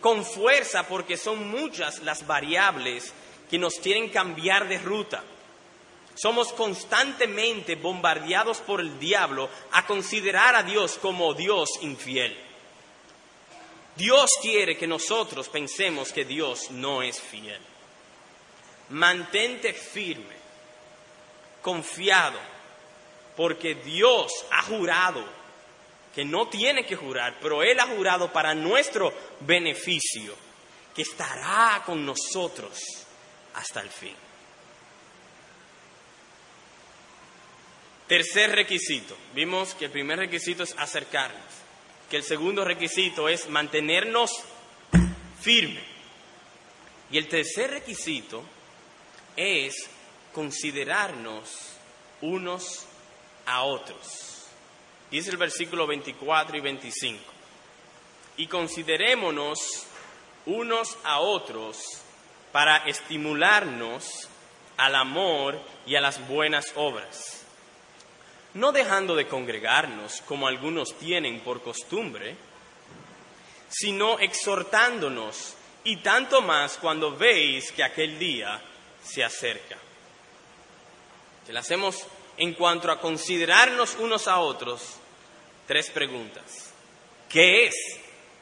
Con fuerza, porque son muchas las variables que nos quieren cambiar de ruta. Somos constantemente bombardeados por el diablo a considerar a Dios como Dios infiel. Dios quiere que nosotros pensemos que Dios no es fiel. Mantente firme, confiado, porque Dios ha jurado, que no tiene que jurar, pero Él ha jurado para nuestro beneficio, que estará con nosotros hasta el fin. Tercer requisito. Vimos que el primer requisito es acercarnos, que el segundo requisito es mantenernos firmes. Y el tercer requisito es considerarnos unos a otros. Dice el versículo 24 y 25. Y considerémonos unos a otros para estimularnos al amor y a las buenas obras, no dejando de congregarnos como algunos tienen por costumbre, sino exhortándonos, y tanto más cuando veis que aquel día se acerca. le hacemos en cuanto a considerarnos unos a otros tres preguntas. ¿Qué es?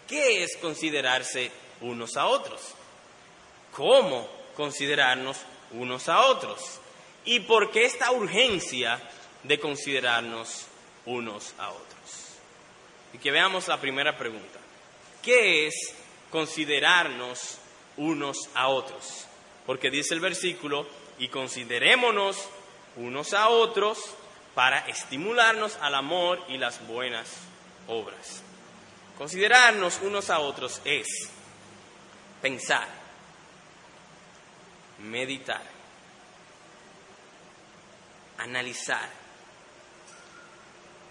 ¿Qué es considerarse unos a otros? ¿Cómo considerarnos unos a otros? ¿Y por qué esta urgencia de considerarnos unos a otros? Y que veamos la primera pregunta. ¿Qué es considerarnos unos a otros? Porque dice el versículo, y considerémonos unos a otros para estimularnos al amor y las buenas obras. Considerarnos unos a otros es pensar, meditar, analizar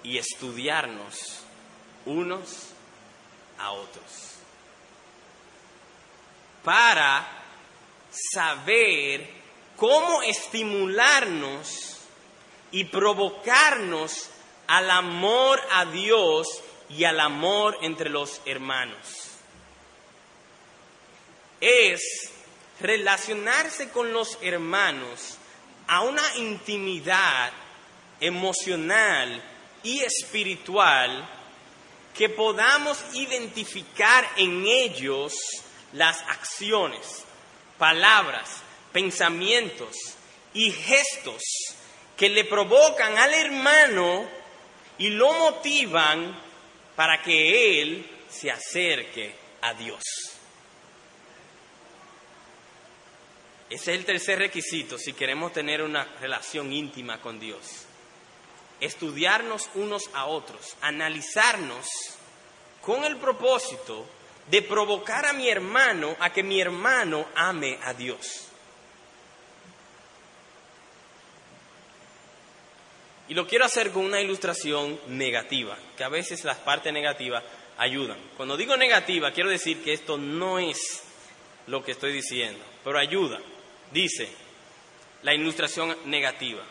y estudiarnos unos a otros. Para saber cómo estimularnos y provocarnos al amor a Dios y al amor entre los hermanos. es relacionarse con los hermanos a una intimidad emocional y espiritual que podamos identificar en ellos las acciones, palabras, pensamientos y gestos que le provocan al hermano y lo motivan para que él se acerque a Dios. Ese es el tercer requisito si queremos tener una relación íntima con Dios. Estudiarnos unos a otros, analizarnos con el propósito de provocar a mi hermano a que mi hermano ame a Dios. Y lo quiero hacer con una ilustración negativa, que a veces las partes negativas ayudan. Cuando digo negativa, quiero decir que esto no es lo que estoy diciendo, pero ayuda. Dice la ilustración negativa.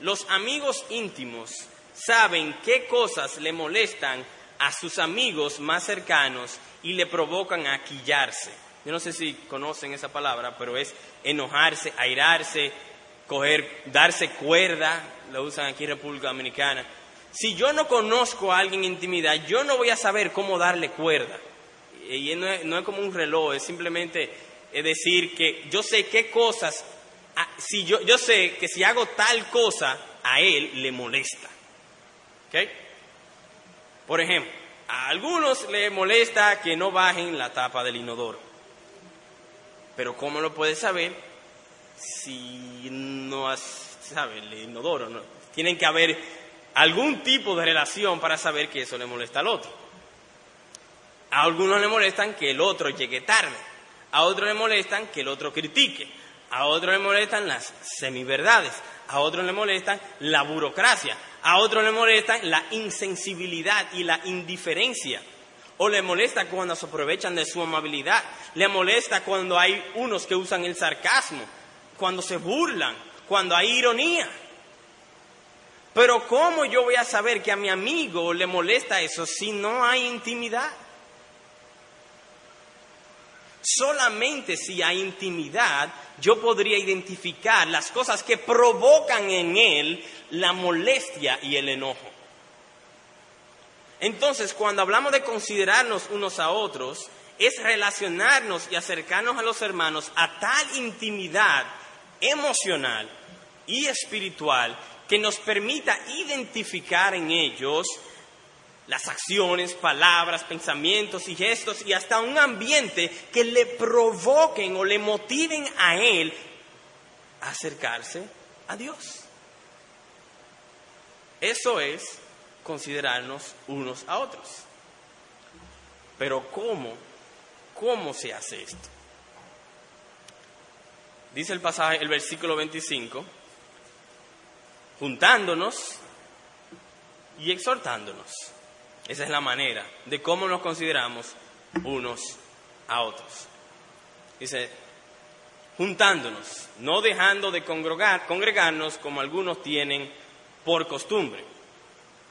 Los amigos íntimos saben qué cosas le molestan a sus amigos más cercanos y le provocan a quillarse. Yo no sé si conocen esa palabra, pero es enojarse, airarse, coger, darse cuerda, lo usan aquí en República Dominicana. Si yo no conozco a alguien en intimidad, yo no voy a saber cómo darle cuerda. Y no es, no es como un reloj, es simplemente decir que yo sé qué cosas, ah, si yo, yo sé que si hago tal cosa, a él le molesta. ¿Ok? Por ejemplo, a algunos le molesta que no bajen la tapa del inodoro. Pero ¿cómo lo puedes saber si no has, sabe, el inodoro? No? Tienen que haber algún tipo de relación para saber que eso le molesta al otro. A algunos le molestan que el otro llegue tarde. A otros le molestan que el otro critique. A otros le molestan las semiverdades. A otros le molestan la burocracia. A otros le molestan la insensibilidad y la indiferencia. O le molesta cuando se aprovechan de su amabilidad. Le molesta cuando hay unos que usan el sarcasmo. Cuando se burlan. Cuando hay ironía. Pero ¿cómo yo voy a saber que a mi amigo le molesta eso si no hay intimidad? Solamente si hay intimidad yo podría identificar las cosas que provocan en él la molestia y el enojo. Entonces, cuando hablamos de considerarnos unos a otros, es relacionarnos y acercarnos a los hermanos a tal intimidad emocional y espiritual que nos permita identificar en ellos las acciones, palabras, pensamientos y gestos y hasta un ambiente que le provoquen o le motiven a él a acercarse a Dios. Eso es considerarnos unos a otros. Pero ¿cómo? ¿Cómo se hace esto? Dice el pasaje, el versículo 25, juntándonos y exhortándonos. Esa es la manera de cómo nos consideramos unos a otros. Dice, juntándonos, no dejando de congregar, congregarnos como algunos tienen por costumbre.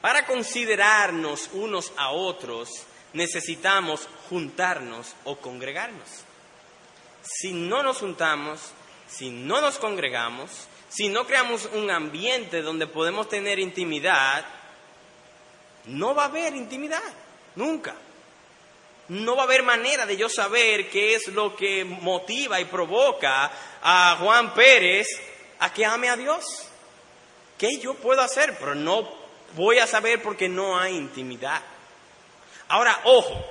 Para considerarnos unos a otros necesitamos juntarnos o congregarnos. Si no nos juntamos, si no nos congregamos, si no creamos un ambiente donde podemos tener intimidad, no va a haber intimidad, nunca. No va a haber manera de yo saber qué es lo que motiva y provoca a Juan Pérez a que ame a Dios. ¿Qué yo puedo hacer? Pero no voy a saber porque no hay intimidad. Ahora, ojo,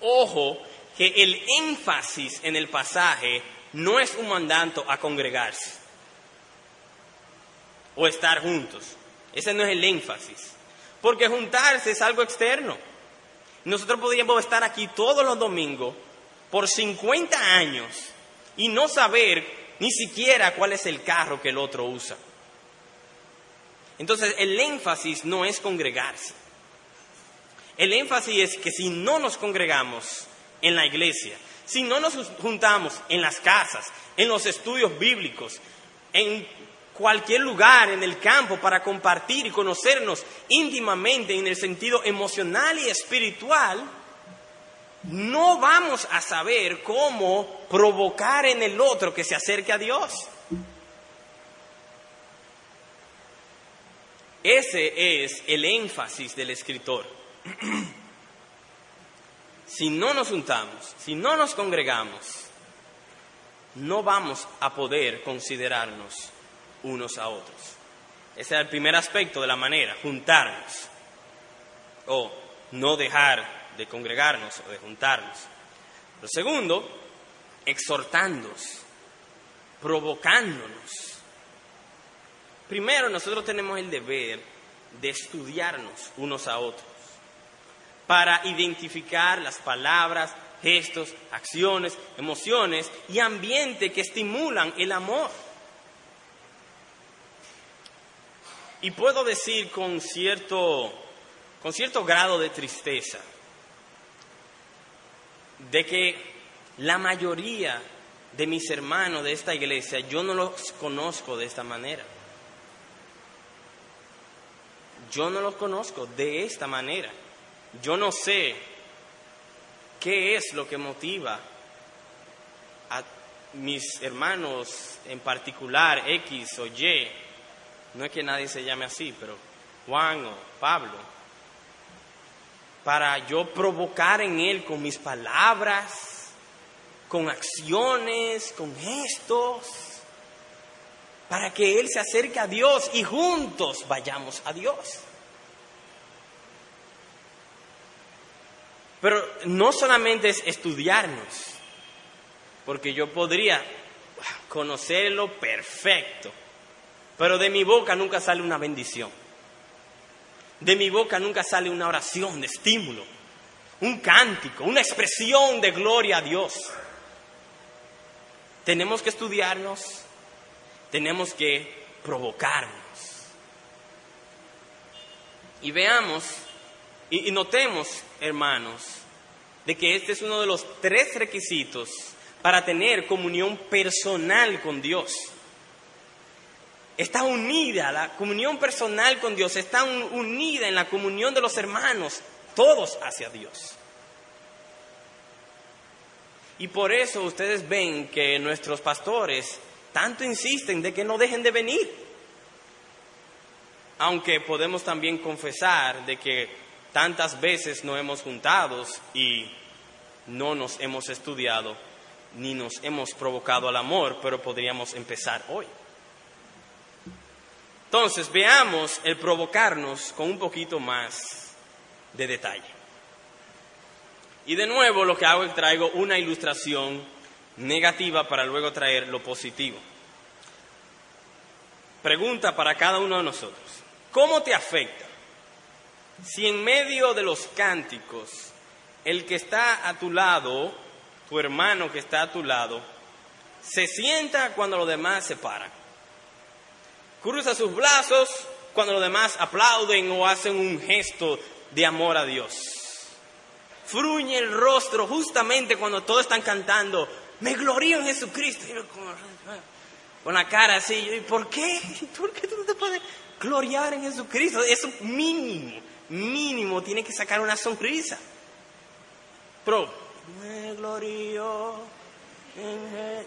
ojo que el énfasis en el pasaje no es un mandato a congregarse o estar juntos. Ese no es el énfasis. Porque juntarse es algo externo. Nosotros podríamos estar aquí todos los domingos por 50 años y no saber ni siquiera cuál es el carro que el otro usa. Entonces el énfasis no es congregarse. El énfasis es que si no nos congregamos en la iglesia, si no nos juntamos en las casas, en los estudios bíblicos, en cualquier lugar en el campo para compartir y conocernos íntimamente en el sentido emocional y espiritual, no vamos a saber cómo provocar en el otro que se acerque a Dios. Ese es el énfasis del escritor. si no nos juntamos, si no nos congregamos, no vamos a poder considerarnos unos a otros. Ese es el primer aspecto de la manera, juntarnos. O no dejar de congregarnos o de juntarnos. Lo segundo, exhortándonos, provocándonos. Primero, nosotros tenemos el deber de estudiarnos unos a otros para identificar las palabras, gestos, acciones, emociones y ambiente que estimulan el amor. Y puedo decir con cierto, con cierto grado de tristeza de que la mayoría de mis hermanos de esta iglesia yo no los conozco de esta manera. Yo no los conozco de esta manera. Yo no sé qué es lo que motiva a mis hermanos en particular, X o Y. No es que nadie se llame así, pero Juan o Pablo para yo provocar en Él con mis palabras, con acciones, con gestos, para que Él se acerque a Dios y juntos vayamos a Dios. Pero no solamente es estudiarnos, porque yo podría conocerlo perfecto, pero de mi boca nunca sale una bendición. De mi boca nunca sale una oración de estímulo, un cántico, una expresión de gloria a Dios. Tenemos que estudiarnos, tenemos que provocarnos. Y veamos y, notemos, hermanos, de que este es uno de los tres requisitos para tener comunión personal con Dios está unida, la comunión personal con Dios está unida en la comunión de los hermanos, todos hacia Dios. Y por eso ustedes ven que nuestros pastores tanto insisten de que no dejen de venir. Aunque podemos también confesar de que tantas veces no hemos juntado y no nos hemos estudiado ni nos hemos provocado al amor, pero podríamos empezar hoy. Entonces, veamos el provocarnos con un poquito más de detalle. Y de nuevo lo que hago es traigo una ilustración negativa para luego traer lo positivo. Pregunta para cada uno de nosotros. ¿Cómo te afecta si en medio de los cánticos el que está a tu lado, tu hermano que está a tu lado, se sienta cuando los demás se paran? Cruza sus brazos cuando los demás aplauden o hacen un gesto de amor a Dios. Fruñe el rostro justamente cuando todos están cantando, me glorío en Jesucristo. Con la cara así, ¿y por qué? ¿Por qué tú no te puedes gloriar en Jesucristo? Eso mínimo, mínimo, tiene que sacar una sonrisa. Pero, me glorío en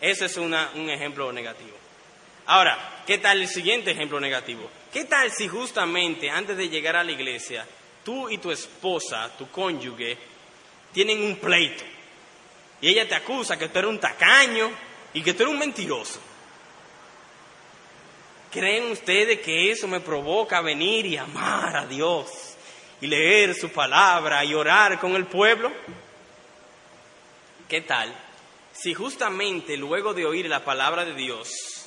Eso es una, un ejemplo negativo. Ahora, ¿qué tal el siguiente ejemplo negativo? ¿Qué tal si justamente antes de llegar a la iglesia, tú y tu esposa, tu cónyuge, tienen un pleito? Y ella te acusa que tú eres un tacaño y que tú eres un mentiroso. ¿Creen ustedes que eso me provoca venir y amar a Dios y leer su palabra y orar con el pueblo? ¿Qué tal si justamente luego de oír la palabra de Dios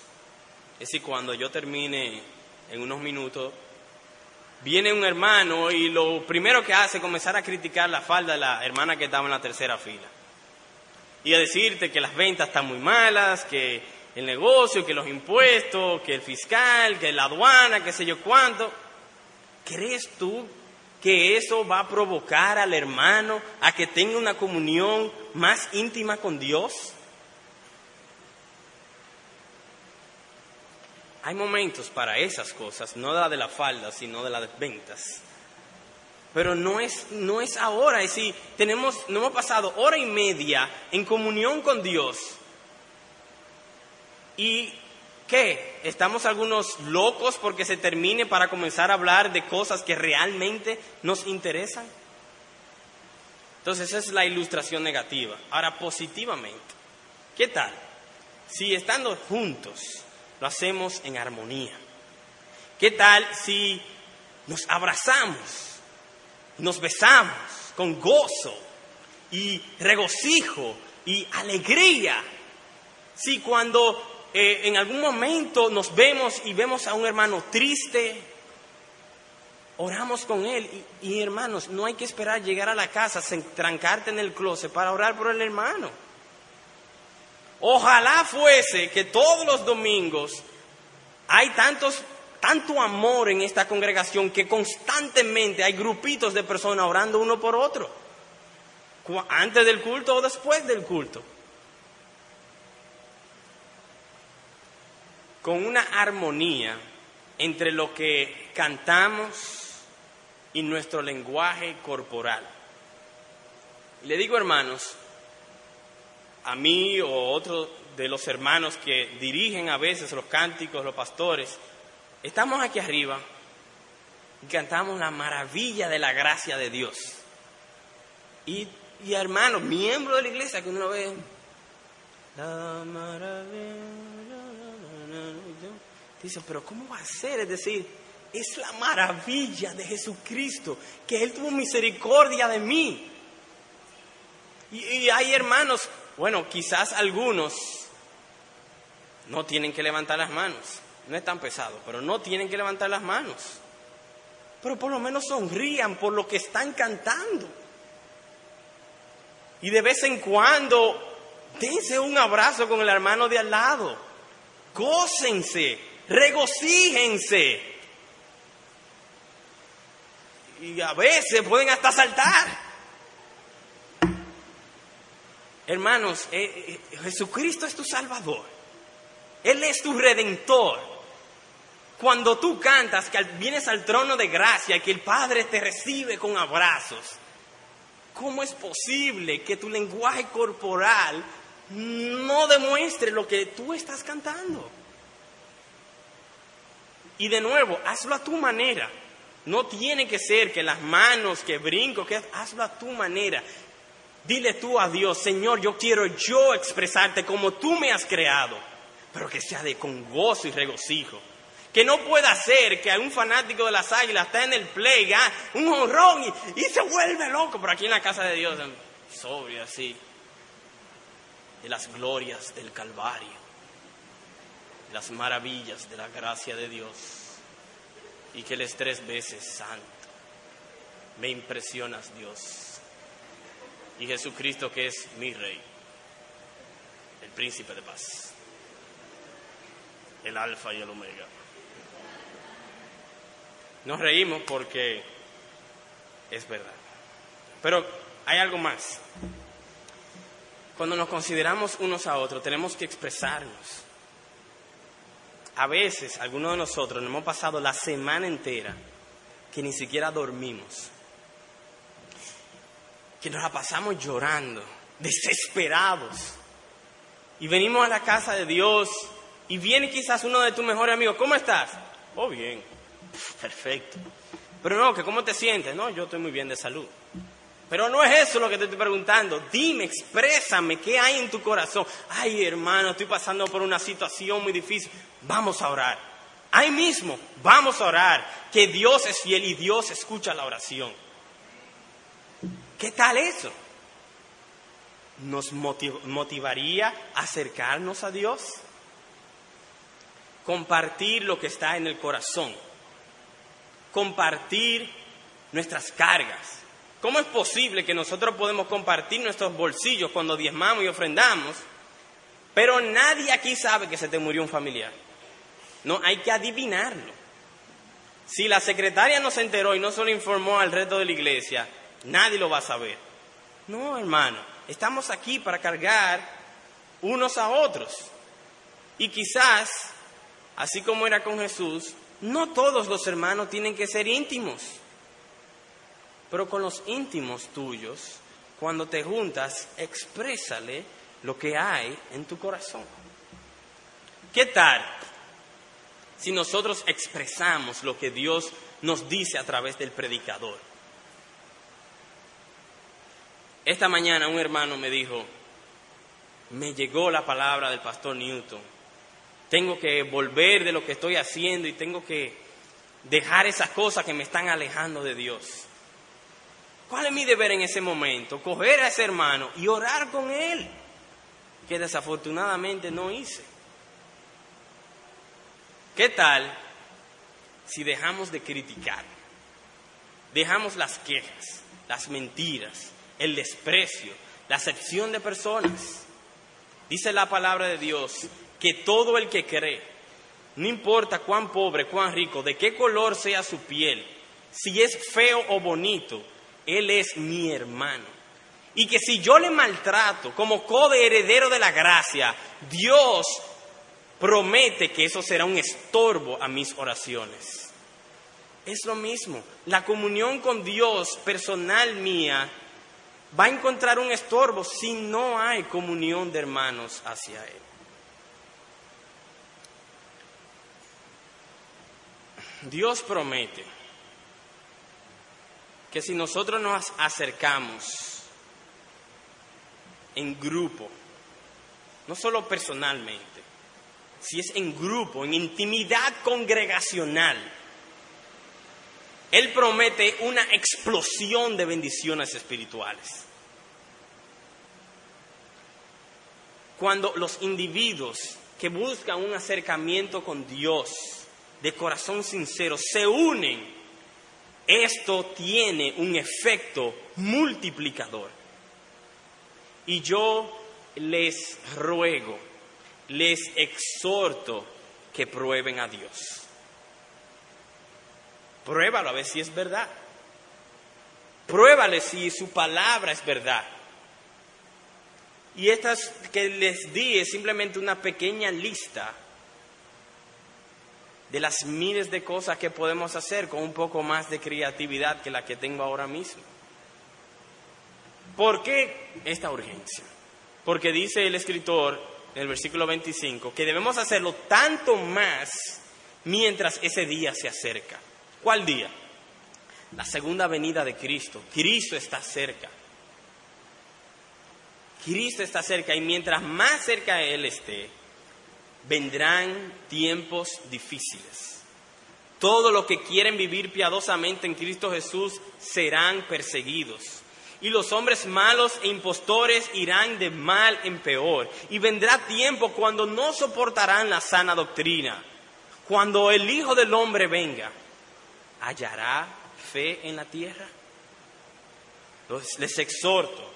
es decir, cuando yo termine en unos minutos, viene un hermano y lo primero que hace es comenzar a criticar la falda de la hermana que estaba en la tercera fila. Y a decirte que las ventas están muy malas, que el negocio, que los impuestos, que el fiscal, que la aduana, que sé yo cuánto. ¿Crees tú que eso va a provocar al hermano a que tenga una comunión más íntima con Dios? Hay momentos para esas cosas, no la de la falda, sino de las ventas. Pero no es, no es ahora, es decir, tenemos, no hemos pasado hora y media en comunión con Dios. ¿Y qué? ¿Estamos algunos locos porque se termine para comenzar a hablar de cosas que realmente nos interesan? Entonces esa es la ilustración negativa. Ahora, positivamente, ¿qué tal? Si estando juntos lo hacemos en armonía. ¿Qué tal si nos abrazamos? nos besamos con gozo y regocijo y alegría. Si cuando eh, en algún momento nos vemos y vemos a un hermano triste, oramos con él. Y, hermanos, no hay que esperar llegar a la casa, trancarte en el closet para orar por el hermano. Ojalá fuese que todos los domingos hay tantos tanto amor en esta congregación que constantemente hay grupitos de personas orando uno por otro, antes del culto o después del culto. Con una armonía entre lo que cantamos y nuestro lenguaje corporal. Le digo, hermanos, a mí o otro de los hermanos que dirigen a veces los cánticos, los pastores, Estamos aquí arriba y cantamos la maravilla de la gracia de Dios. Y, y hermanos, miembros de la iglesia que uno ve, la maravilla, dice, pero ¿cómo va a ser? Es decir, es la maravilla de Jesucristo, que Él tuvo misericordia de mí. Y, y hay hermanos, bueno, quizás algunos no tienen que levantar las manos no es tan pesado, pero no tienen que levantar las manos. Pero por lo menos sonrían por lo que están cantando. Y de vez en cuando dense un abrazo con el hermano de al lado. Gócense, regocíjense. Y a veces pueden hasta saltar. Hermanos, eh, eh, Jesucristo es tu Salvador. Él es tu redentor. Cuando tú cantas, que vienes al trono de gracia y que el Padre te recibe con abrazos, ¿cómo es posible que tu lenguaje corporal no demuestre lo que tú estás cantando? Y de nuevo, hazlo a tu manera. No tiene que ser que las manos, que brinco, que hazlo a tu manera. Dile tú a Dios, Señor, yo quiero yo expresarte como tú me has creado, pero que sea de con gozo y regocijo. Que no pueda ser que un fanático de las águilas está en el play, ah, un honrón y, se vuelve loco. Pero aquí en la casa de Dios, sobrio así, de las glorias del Calvario, las maravillas de la gracia de Dios. Y que les tres veces santo. Me impresionas, Dios. Y Jesucristo que es mi rey, el príncipe de paz, el alfa y el omega. Nos reímos porque es verdad. Pero hay algo más. Cuando nos consideramos unos a otros, tenemos que expresarnos. A veces, algunos de nosotros nos hemos pasado la semana entera que ni siquiera dormimos. Que nos la pasamos llorando, desesperados. Y venimos a la casa de Dios y viene quizás uno de tus mejores amigos. ¿Cómo estás? Oh, bien perfecto. Pero no, que ¿cómo te sientes? No, yo estoy muy bien de salud. Pero no es eso lo que te estoy preguntando. Dime, exprésame, ¿qué hay en tu corazón? Ay, hermano, estoy pasando por una situación muy difícil. Vamos a orar. Ahí mismo, vamos a orar. Que Dios es fiel y Dios escucha la oración. ¿Qué tal eso? ¿Nos motivaría acercarnos a Dios? Compartir lo que está en el corazón compartir nuestras cargas. ¿Cómo es posible que nosotros podemos compartir nuestros bolsillos cuando diezmamos y ofrendamos, pero nadie aquí sabe que se te murió un familiar? No, hay que adivinarlo. Si la secretaria no se enteró y no se lo informó al resto de la iglesia, nadie lo va a saber. No, hermano, estamos aquí para cargar unos a otros. Y quizás, así como era con Jesús, no todos los hermanos tienen que ser íntimos. Pero con los íntimos tuyos, cuando te juntas, exprésale lo que hay en tu corazón. ¿Qué tal si nosotros expresamos lo que Dios nos dice a través del predicador? Esta mañana un hermano me dijo, me llegó la palabra del pastor Newton, tengo que volver de lo que estoy haciendo y tengo que dejar esas cosas que me están alejando de Dios. ¿Cuál es mi deber en ese momento? Coger a ese hermano y orar con él, que desafortunadamente no hice. ¿Qué tal si dejamos de criticar? Dejamos las quejas, las mentiras, el desprecio, la acepción de personas. Dice la palabra de Dios que todo el que cree, no importa cuán pobre, cuán rico, de qué color sea su piel, si es feo o bonito, él es mi hermano. Y que si yo le maltrato como heredero de la gracia, Dios promete que eso será un estorbo a mis oraciones. Es lo mismo. La comunión con Dios personal mía va a encontrar un estorbo si no hay comunión de hermanos hacia Él. Dios promete que si nosotros nos acercamos en grupo, no solo personalmente, si es en grupo, en intimidad congregacional, Él promete una explosión de bendiciones espirituales. Cuando los individuos que buscan un acercamiento con Dios de corazón sincero se unen esto tiene un efecto multiplicador. Y yo les ruego, les exhorto que prueben a Dios. Pruébalo a ver si es verdad. Pruébale si su palabra es verdad. Y estas que les di es simplemente una pequeña lista de las miles de cosas que podemos hacer con un poco más de creatividad que la que tengo ahora mismo. ¿Por qué esta urgencia? Porque dice el escritor en el versículo 25 que debemos hacerlo tanto más mientras ese día se acerca. ¿Cuál día? La segunda venida de Cristo. Cristo está cerca. Cristo está cerca y mientras más cerca Él esté, vendrán tiempos difíciles. Todo lo que quieren vivir piadosamente en Cristo Jesús serán perseguidos. Y los hombres malos e impostores irán de mal en peor. Y vendrá tiempo cuando no soportarán la sana doctrina. Cuando el Hijo del Hombre venga, ¿hallará fe en la tierra? les exhorto,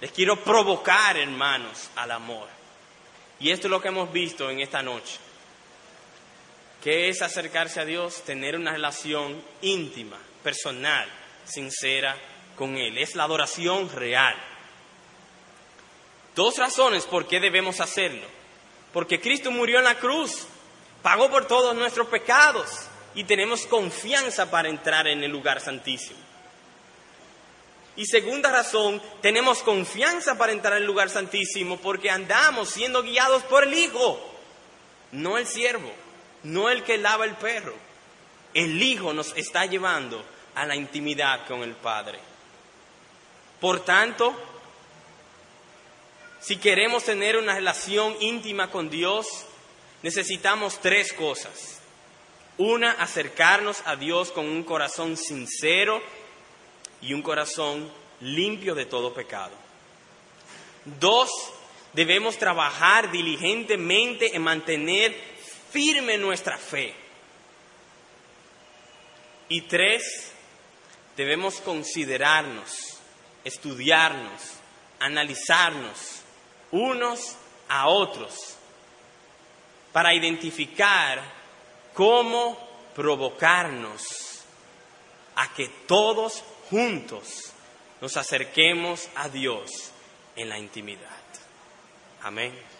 les quiero provocar, hermanos, al amor. Y esto es lo que hemos visto en esta noche. ¿Qué es acercarse a Dios? Tener una relación íntima, personal, sincera con Él. Es la adoración real. Dos razones por qué debemos hacerlo. Porque Cristo murió en la cruz, pagó por todos nuestros pecados y tenemos confianza para entrar en el lugar santísimo. Y segunda razón, tenemos confianza para entrar al lugar santísimo porque andamos siendo guiados por el Hijo, no el siervo, no el que lava el perro. El Hijo nos está llevando a la intimidad con el Padre. Por tanto, si queremos tener una relación íntima con Dios, necesitamos tres cosas. Una, acercarnos a Dios con un corazón sincero y un corazón limpio de todo pecado. Dos, debemos trabajar diligentemente en mantener firme nuestra fe. Y tres, debemos considerarnos, estudiarnos, analizarnos unos a otros para identificar cómo provocarnos a que todos juntos nos acerquemos a Dios en la intimidad. Amén.